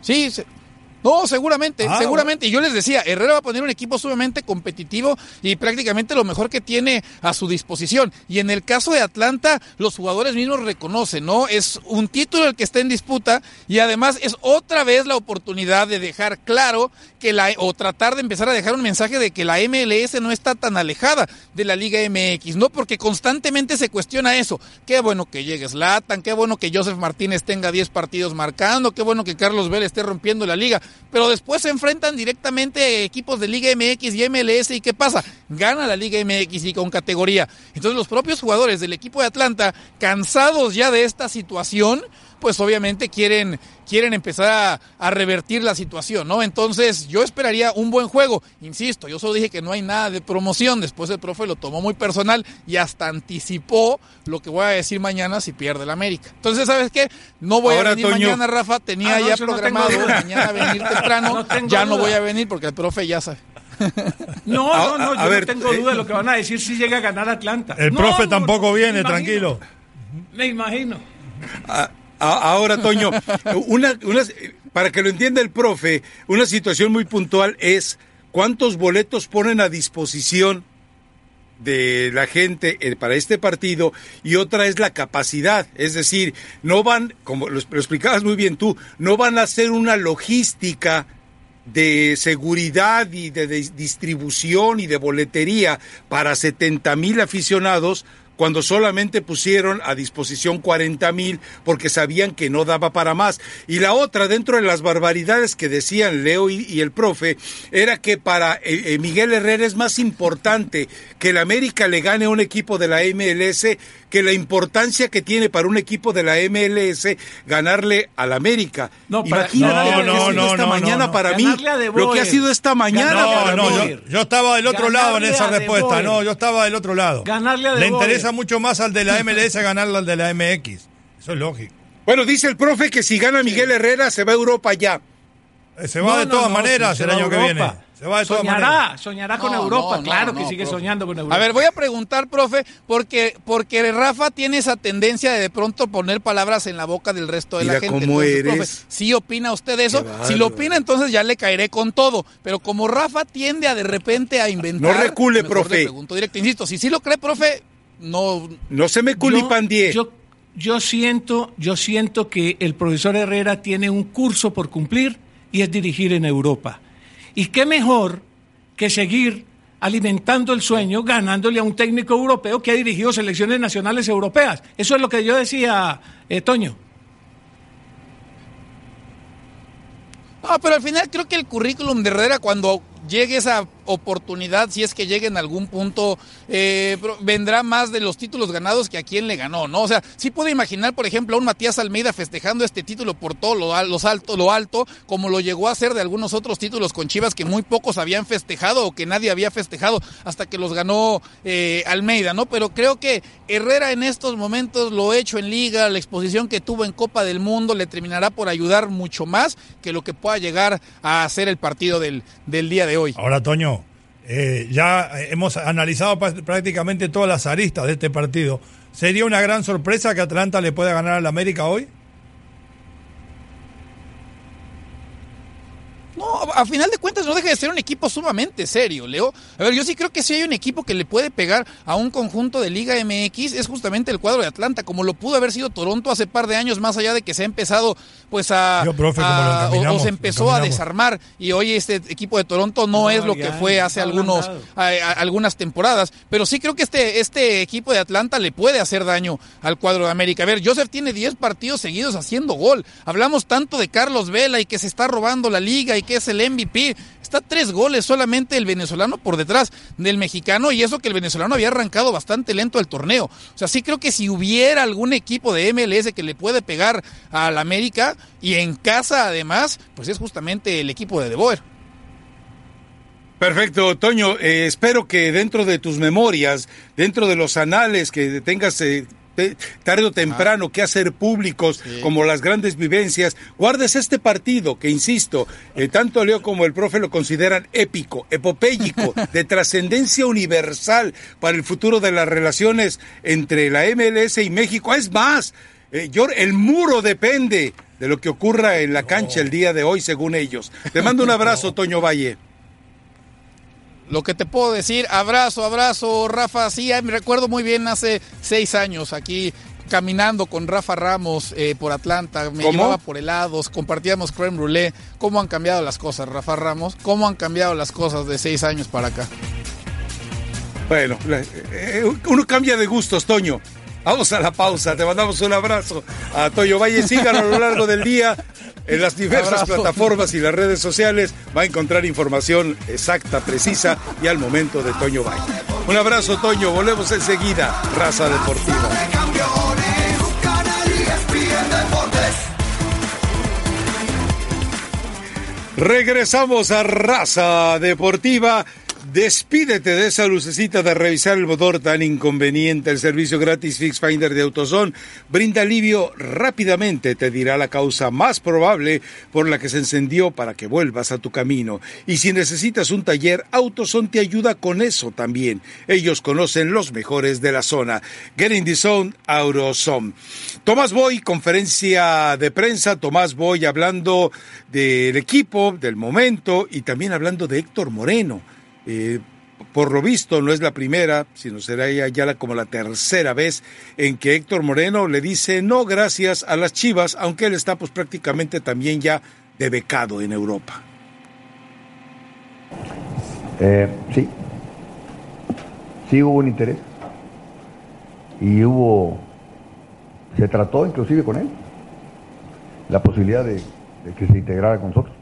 Sí, se- no, seguramente, Ah, seguramente. Y yo les decía, Herrera va a poner un equipo sumamente competitivo y prácticamente lo mejor que tiene a su disposición. Y en el caso de Atlanta, los jugadores mismos reconocen, ¿no? Es un título el que está en disputa y además es otra vez la oportunidad de dejar claro que la, o tratar de empezar a dejar un mensaje de que la MLS no está tan alejada de la Liga MX, ¿no? Porque constantemente se cuestiona eso. Qué bueno que llegue Zlatan, qué bueno que Joseph Martínez tenga 10 partidos marcando, qué bueno que Carlos Vélez esté rompiendo la liga. Pero después se enfrentan directamente equipos de Liga MX y MLS y ¿qué pasa? Gana la Liga MX y con categoría. Entonces los propios jugadores del equipo de Atlanta, cansados ya de esta situación, pues obviamente quieren, quieren empezar a, a, revertir la situación, ¿no? Entonces yo esperaría un buen juego. Insisto, yo solo dije que no hay nada de promoción. Después el profe lo tomó muy personal y hasta anticipó lo que voy a decir mañana si pierde el América. Entonces, ¿sabes qué? No voy Ahora, a venir Toño. mañana, Rafa. Tenía Ah, no, ya no programado duda. mañana venir temprano. [laughs] No ya no voy a venir porque el profe ya sabe. [laughs] No, A- no, no, yo a no ver, tengo eh, duda de lo que van a decir si llega a ganar Atlanta. El No, profe no, tampoco no, viene, me imagino. tranquilo. Me imagino. A- a- ahora, Toño, una, una- para que lo entienda el profe, una situación muy puntual es cuántos boletos ponen a disposición de la gente eh, para este partido y otra es la capacidad, es decir, no van, como lo, lo explicabas muy bien tú, no van a hacer una logística de seguridad y de, dis- distribución y de boletería para 70 mil aficionados cuando solamente pusieron a disposición 40 mil porque sabían que no daba para más. Y la otra, dentro de las barbaridades que decían Leo y, el profe, era que para eh, eh, Miguel Herrera es más importante que el América le gane a un equipo de la MLS que la importancia que tiene para un equipo de la MLS ganarle al América. No, para- Imagínate no, lo que no, ha sido no, esta no, mañana no. para mí, Ganarle a De lo que ha sido esta mañana para mí. yo, yo estaba del otro lado en esa respuesta. No, yo estaba del otro lado. Ganarle a De Le interesa mucho más al de la MLS ganarle al de la MX. Eso es lógico. Bueno, dice el profe que si gana Miguel Herrera se va a Europa ya. Eh, Se va No, de no, todas no, maneras el año que Europa. viene. Se va de todas soñará, soñará con No, Europa, no, claro no, que no, sigue profe. soñando con Europa. A ver, voy a preguntar, profe, porque, porque Rafa tiene esa tendencia de de pronto poner palabras en la boca del resto de la gente. cómo Entonces, eres. profe, ¿sí opina usted eso? Si lo opina, entonces ya le caeré con todo. Pero como Rafa tiende a de repente a inventar... No recule, mejor le profe. pregunto directo. Insisto, si sí lo cree, profe, no... No se me Yo- culipandie. Yo, yo siento, yo siento que el profesor Herrera tiene un curso por cumplir y es dirigir en Europa. Y qué mejor que seguir alimentando el sueño ganándole a un técnico europeo que ha dirigido selecciones nacionales europeas. Eso es lo que yo decía, eh, Toño. No, pero al final creo que el currículum de Herrera cuando llegue esa oportunidad, si es que llegue en algún punto, eh, vendrá más de los títulos ganados que a quien le ganó, ¿no? O sea, sí puedo imaginar, por ejemplo, a un Matías Almeida festejando este título por todo lo, los alto, lo alto, como lo llegó a hacer de algunos otros títulos con Chivas que muy pocos habían festejado o que nadie había festejado hasta que los ganó eh, Almeida, ¿no? Pero creo que Herrera en estos momentos lo hecho en liga, la exposición que tuvo en Copa del Mundo le terminará por ayudar mucho más que lo que pueda llegar a hacer el partido del, del día de hoy. Ahora, Toño, eh, ya hemos analizado prácticamente todas las aristas de este partido. ¿Sería una gran sorpresa que Atlanta le pueda ganar al América hoy? No, a final de cuentas no deja de ser un equipo sumamente serio, Leo. A ver, yo sí creo que si hay un equipo que le puede pegar a un conjunto de Liga MX es justamente el cuadro de Atlanta, como lo pudo haber sido Toronto hace par de años, más allá de que se ha empezado pues a, Yo, profe, como lo a- o- o, se empezó a desarmar y hoy este equipo de Toronto no, No, es lo ya, que fue hace algunos a- a- algunas temporadas, pero sí creo que este este equipo de Atlanta le puede hacer daño al cuadro de América. A ver, Joseph tiene 10 partidos seguidos haciendo gol. Hablamos tanto de Carlos Vela y que se está robando la liga y que es el MVP. Está tres goles solamente el venezolano por detrás del mexicano y eso que el venezolano había arrancado bastante lento el torneo. O sea, sí creo que si hubiera algún equipo de MLS que le puede pegar al América y en casa además, pues es justamente el equipo de De Boer. Perfecto, Toño. eh, espero que dentro de tus memorias, dentro de los anales que tengas eh, te- tarde o temprano que hacer públicos, como las grandes vivencias, guardes este partido que, insisto, eh, tanto Leo como el profe lo consideran épico, epopéyico, [laughs] de trascendencia universal para el futuro de las relaciones entre la MLS y México. Es más, eh, yo- el muro depende de lo que ocurra en la cancha el día de hoy, según ellos. Te mando un abrazo, [laughs] Toño Valle. Lo que te puedo decir, abrazo, abrazo, Rafa. Sí, eh, me recuerdo muy bien hace seis años aquí caminando con Rafa Ramos eh, por Atlanta. Me ¿Cómo? llevaba por helados, compartíamos creme brûlée. ¿Cómo han cambiado las cosas, Rafa Ramos? ¿Cómo han cambiado las cosas de seis años para acá? Bueno, la- eh, uno cambia de gustos, Toño. Vamos a la pausa, te mandamos un abrazo a Toño Valle, síganlo a lo largo del día En las diversas Abrazo. plataformas y las redes sociales va a encontrar información exacta, precisa y al momento de Toño Valle. Un abrazo, Toño. Volvemos enseguida. Raza Deportiva. Regresamos a Raza Deportiva. Despídete de esa lucecita de revisar el motor tan inconveniente. El servicio gratis Fix Finder de AutoZone brinda alivio rápidamente. Te dirá la causa más probable por la que se encendió para que vuelvas a tu camino. Y si necesitas un taller, AutoZone te ayuda con eso también. Ellos conocen los mejores de la zona. Get in the zone, AutoZone. Tomás Boy, conferencia de prensa. Tomás Boy hablando del equipo, del momento y también hablando de Héctor Moreno. Eh, por lo visto no es la primera, sino será ya, como la tercera vez en que Héctor Moreno le dice no gracias a las Chivas, aunque él está pues prácticamente también ya de becado en Europa. Eh, sí. Sí hubo un interés. Y hubo, se trató inclusive con él, la posibilidad de que se integrara con nosotros.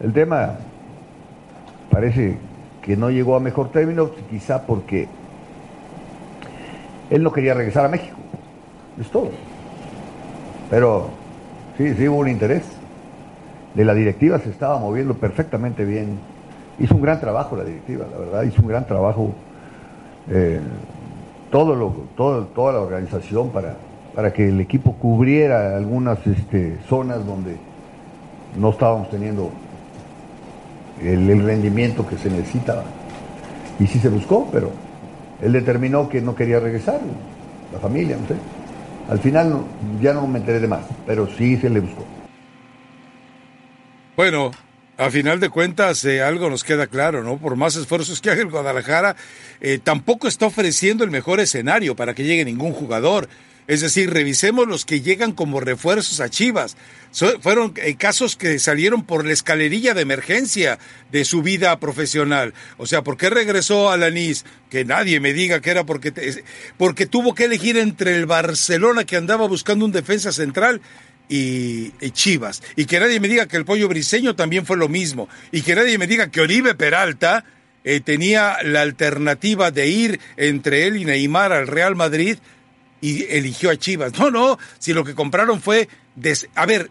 El tema parece que no llegó a mejor término, quizá porque él no quería regresar a México. Es todo. Pero sí, sí hubo un interés. De la directiva se estaba moviendo perfectamente bien. Hizo un gran trabajo la directiva, la verdad, hizo un gran trabajo. eh, todo lo, todo, toda la organización para, para que el equipo cubriera algunas este, zonas donde no estábamos teniendo el, rendimiento que se necesitaba. Y sí se buscó, pero él determinó que no quería regresar, la familia, no sé. Al final ya no me enteré de más, pero sí se le buscó. Bueno, a final de cuentas eh, algo nos queda claro, ¿no? Por más esfuerzos que haga el Guadalajara, eh, tampoco está ofreciendo el mejor escenario para que llegue ningún jugador. Es decir, revisemos los que llegan como refuerzos a Chivas. Fueron eh, casos que salieron por la escalerilla de emergencia de su vida profesional. O sea, ¿por qué regresó Alanis? Que nadie me diga que era porque, porque tuvo que elegir entre el Barcelona que andaba buscando un defensa central y, y Chivas. Y que nadie me diga que el pollo briseño también fue lo mismo. Y que nadie me diga que Oribe Peralta eh, tenía la alternativa de ir entre él y Neymar al Real Madrid y eligió a Chivas. No, no, si lo que compraron fue... des- A ver,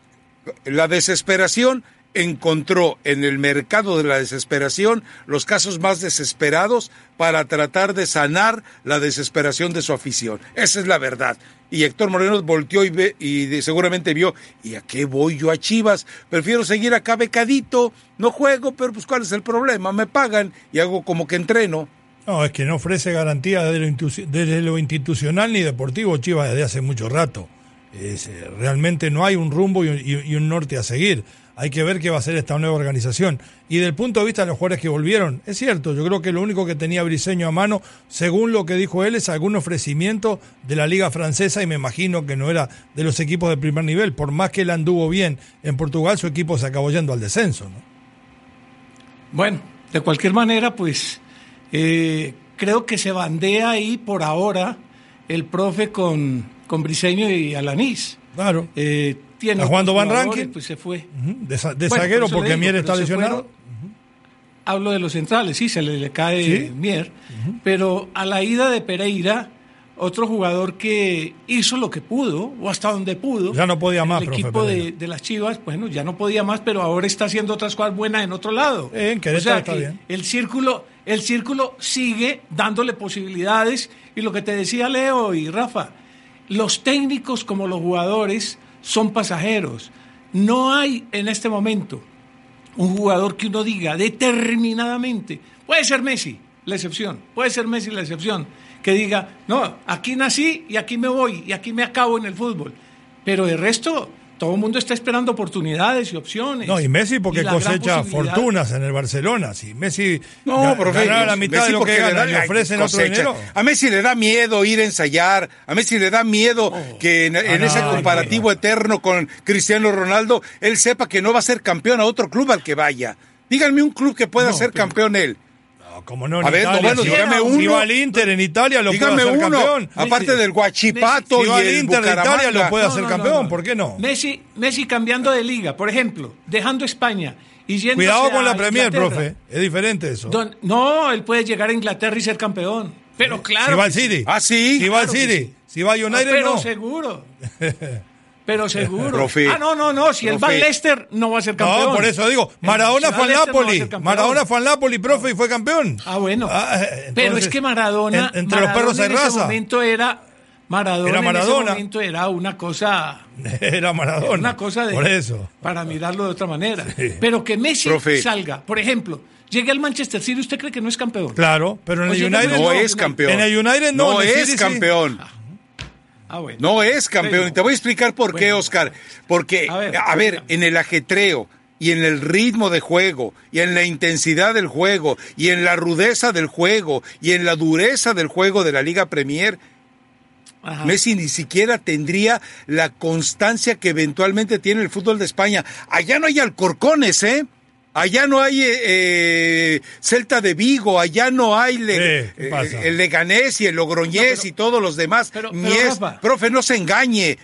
la desesperación encontró en el mercado de la desesperación los casos más desesperados para tratar de sanar la desesperación de su afición. Esa es la verdad. Y Héctor Moreno volteó y, ve, y seguramente vio, ¿y a qué voy yo a Chivas? Prefiero seguir acá becadito, no juego, pero pues ¿cuál es el problema? Me pagan y hago como que entreno. No, es que no ofrece garantía desde lo, institucional ni deportivo Chivas desde hace mucho rato. Eh, realmente no hay un rumbo y, un norte a seguir. Hay que ver qué va a hacer esta nueva organización. Y del punto de vista de los jugadores que volvieron, es cierto, yo creo que lo único que tenía Briseño a mano, según lo que dijo él, es algún ofrecimiento de la liga francesa y me imagino que no era de los equipos de primer nivel. Por más que él anduvo bien en Portugal, su equipo se acabó yendo al descenso. ¿no? Bueno, de cualquier manera, pues eh, creo que se bandea ahí por ahora el profe con, con Briseño y Alanís. Claro. Eh, tiene ¿Está jugando otros Van Rankin? Pues se fue. De, de Bueno, zaguero por porque digo, Mier está lesionado. Hablo de los centrales, sí, se le, le cae Sí. Mier. Pero a la ida de Pereira, otro jugador que hizo lo que pudo, o hasta donde pudo. Ya no podía más, El profe equipo de, las Chivas, bueno, ya no podía más, pero ahora está haciendo otras cosas buenas en otro lado. En o sea está que bien. el círculo, el círculo sigue dándole posibilidades. Y lo que te decía Leo y Rafa, los técnicos como los jugadores son pasajeros. No hay en este momento un jugador que uno diga determinadamente, puede ser Messi, la excepción, puede ser Messi la excepción, que diga, no, aquí nací y aquí me voy y aquí me acabo en el fútbol. Pero el resto, todo el mundo está esperando oportunidades y opciones. No, y Messi porque cosecha fortunas en el Barcelona. Si Messi No, profe, ganara la mitad Messi de lo que le gana da ofrecen otro cosecha. dinero. A Messi le da miedo ir a ensayar, a Messi le da miedo que en, en Ah, ese no, comparativo eterno con Cristiano Ronaldo, él sepa que no va a ser campeón a otro club al que vaya. Díganme un club que pueda ser pero- campeón él. Como no, en A ver, no, Italia, bueno, si, dígame uno. si va al Inter en Italia lo Dígame puede hacer uno, campeón. aparte del Guachipato Si va y al el Inter de Italia lo puede No, hacer no, no, campeón, no. ¿por qué no? Messi, Messi cambiando de liga, por ejemplo, dejando España y yendo Cuidado con la Premier, profe. Es diferente eso. no, él puede llegar a Inglaterra y ser campeón. Pero claro. si va al. City. Ah, sí. Si va al Claro City. sí. Si va a United, pero no. seguro. [laughs] Pero seguro. Profe. ah, no, no, no. Si él va al Profe. Leicester, no va a ser campeón. No, por eso digo, El- Maradona fue al no Napoli. campeón. Maradona fue al Napoli, profe, y fue campeón. Ah, bueno. Ah, eh, pero es que Maradona. en- entre los perros hay en ese raza. momento era. Maradona, Era en Maradona. ese momento era una cosa. [laughs] Era Maradona. Una cosa de. Por eso. Para mirarlo de otra manera. Pero que Messi salga, por ejemplo, llegue al Manchester City, ¿usted cree que no es campeón? Claro, pero en el United No no, es campeón. En el United no, No en el es City sí. Ah, bueno. No es campeón. Y te voy a explicar por qué. Oscar. Porque, A a ver, en el ajetreo y en el ritmo de juego y en la intensidad del juego y en la rudeza del juego y en la dureza del juego de la Liga Premier, Ajá. Messi ni siquiera tendría la constancia que eventualmente tiene el fútbol de España. Allá no hay alcorcones, ¿eh? Allá no hay eh, eh, Celta de Vigo, allá no hay Le- Sí, ¿qué eh, el Leganés y el Logroñés No, pero- y todos los demás. pero- Ni pero, profe, no se engañe,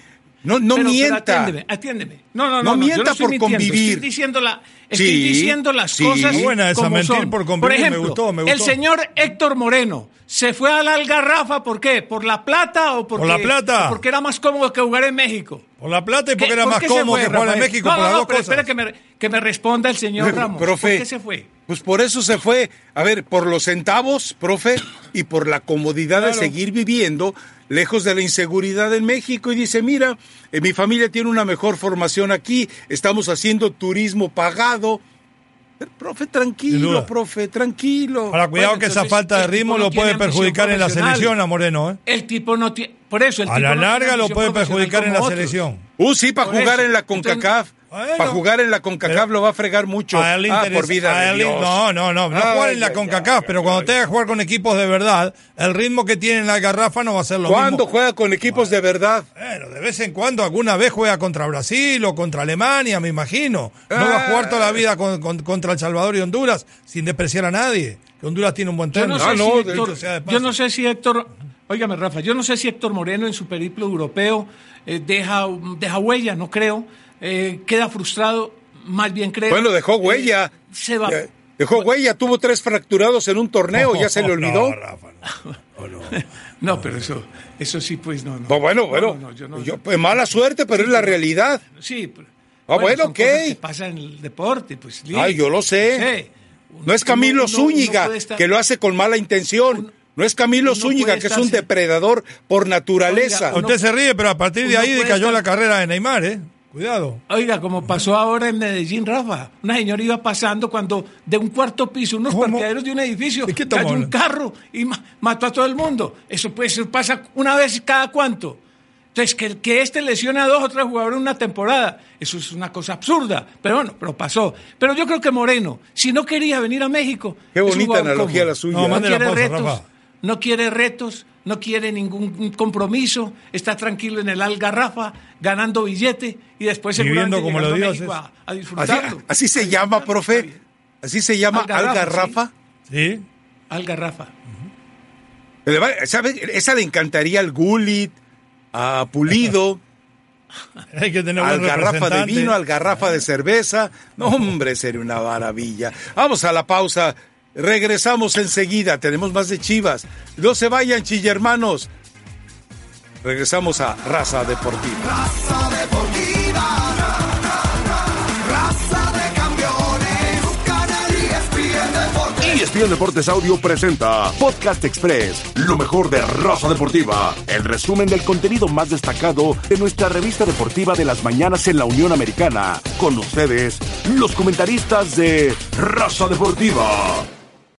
no, no Pero- pero mienta. atiéndeme, atiéndeme. No, no, no. No mienta estoy por mintiendo, convivir. Estoy diciendo, la, estoy Sí, diciendo las sí. cosas. Buena esa, como mentir son. por convivir, me ejemplo, gustó, me el gustó. señor Héctor Moreno se fue a la Algarrafa, ¿por qué? ¿Por la plata o porque, Por la plata. o porque era más cómodo que jugar en México? Por la plata y porque ¿Qué- era por más cómodo fue, que jugar en? México, no, por no, las no, dos pero cosas. espera que me, que me responda el señor Ramos. Profe, ¿Por qué se fue? Pues por eso se fue. A ver, por los centavos, profe, y por la comodidad de seguir viviendo lejos de la inseguridad en México. Y dice, mira, eh, mi familia tiene una mejor formación aquí, estamos haciendo turismo pagado. Pero, profe, tranquilo, profe, tranquilo. Ahora, cuidado Bueno, que esa falta de ritmo no lo puede perjudicar en la selección a Moreno, ¿eh? El tipo no tiene. Por eso, el A tipo la no tiene larga lo puede perjudicar en la otros. selección. Uh, sí, para Por jugar eso. en la Entonces, CONCACAF. Bueno. para jugar en la CONCACAF lo va a fregar mucho. A él le ah, por vida a de él le- Dios. No, no, no, no Ay, jugar en la ay, CONCACAF, ay, pero cuando ay. tenga que jugar con equipos de verdad, el ritmo que tiene en la garrafa no va a ser lo ¿Cuándo mismo. juega con equipos de verdad? Bueno, de vez en cuando, alguna vez juega contra Brasil o contra Alemania, me imagino. No va a jugar toda la vida con- con- contra El Salvador y Honduras sin despreciar a nadie. Que Honduras tiene un buen Yo no, término. sé Ah, si no, Héctor, dicho sea de yo no sé si Héctor, óigame Rafa, yo no sé si Héctor Moreno en su periplo europeo eh, deja, deja huella, no creo, eh, queda frustrado, más bien creo. Bueno, dejó huella. eh, se va. Dejó huella, tuvo tres fracturados en un torneo, ya se le olvidó. No, Rafa, no. No, no. [laughs] No, pero eso, eso sí, pues no. no. No, bueno, No, bueno. no, no, yo no- Yo, pues, mala suerte, pero es la realidad. Sí, pero- Ah, bueno, que pasa en el deporte, pues. Ay, yo lo sé. Sí. No es Camilo Uno- Zúñiga, estar- que lo hace con mala intención. No es Camilo Zúñiga, que es un depredador por naturaleza. Oiga, Usted se ríe, pero a partir de ahí decayó estar- la carrera de Neymar, ¿eh? Cuidado. Oiga, como pasó ahora en Medellín, Rafa. Una señora iba pasando cuando de un cuarto piso, unos ¿Cómo? parqueaderos de un edificio, ¿De cayó un carro y ma- mató a todo el mundo. Eso pues eso pasa una vez cada cuánto. Entonces, que, que este lesione a dos o tres jugadores en una temporada, eso es una cosa absurda. Pero bueno, pero pasó. Pero yo creo que Moreno, si no quería venir a México. Qué bonita analogía cómodo. la suya. No, No, la quiere pausa, retos, Rafa. no quiere retos, no quiere ningún compromiso, está tranquilo en el Algarrafa, ganando billete y después Viviendo seguramente como los dioses. a, a Así, disfrutarlo. así se llama, profe. Así se llama Algarrafa, Algarrafa. ¿Sí? Algarrafa. Va- ¿sabe? Esa le encantaría al Gulit, a Pulido, [laughs] Hay que tener al buen garrafa de vino, al garrafa de cerveza. No, hombre, sería una maravilla. Vamos a la pausa. Regresamos enseguida. Tenemos más de Chivas. No se vayan, chillermanos. Regresamos a Raza Deportiva. Raza deportiva. Raza de campeones. Canal ESPN Deportes. ESPN Deportes Audio presenta Podcast Express, lo mejor de Raza Deportiva, el resumen del contenido más destacado de nuestra revista deportiva de las mañanas en la Unión Americana. Con ustedes, los comentaristas de Raza Deportiva.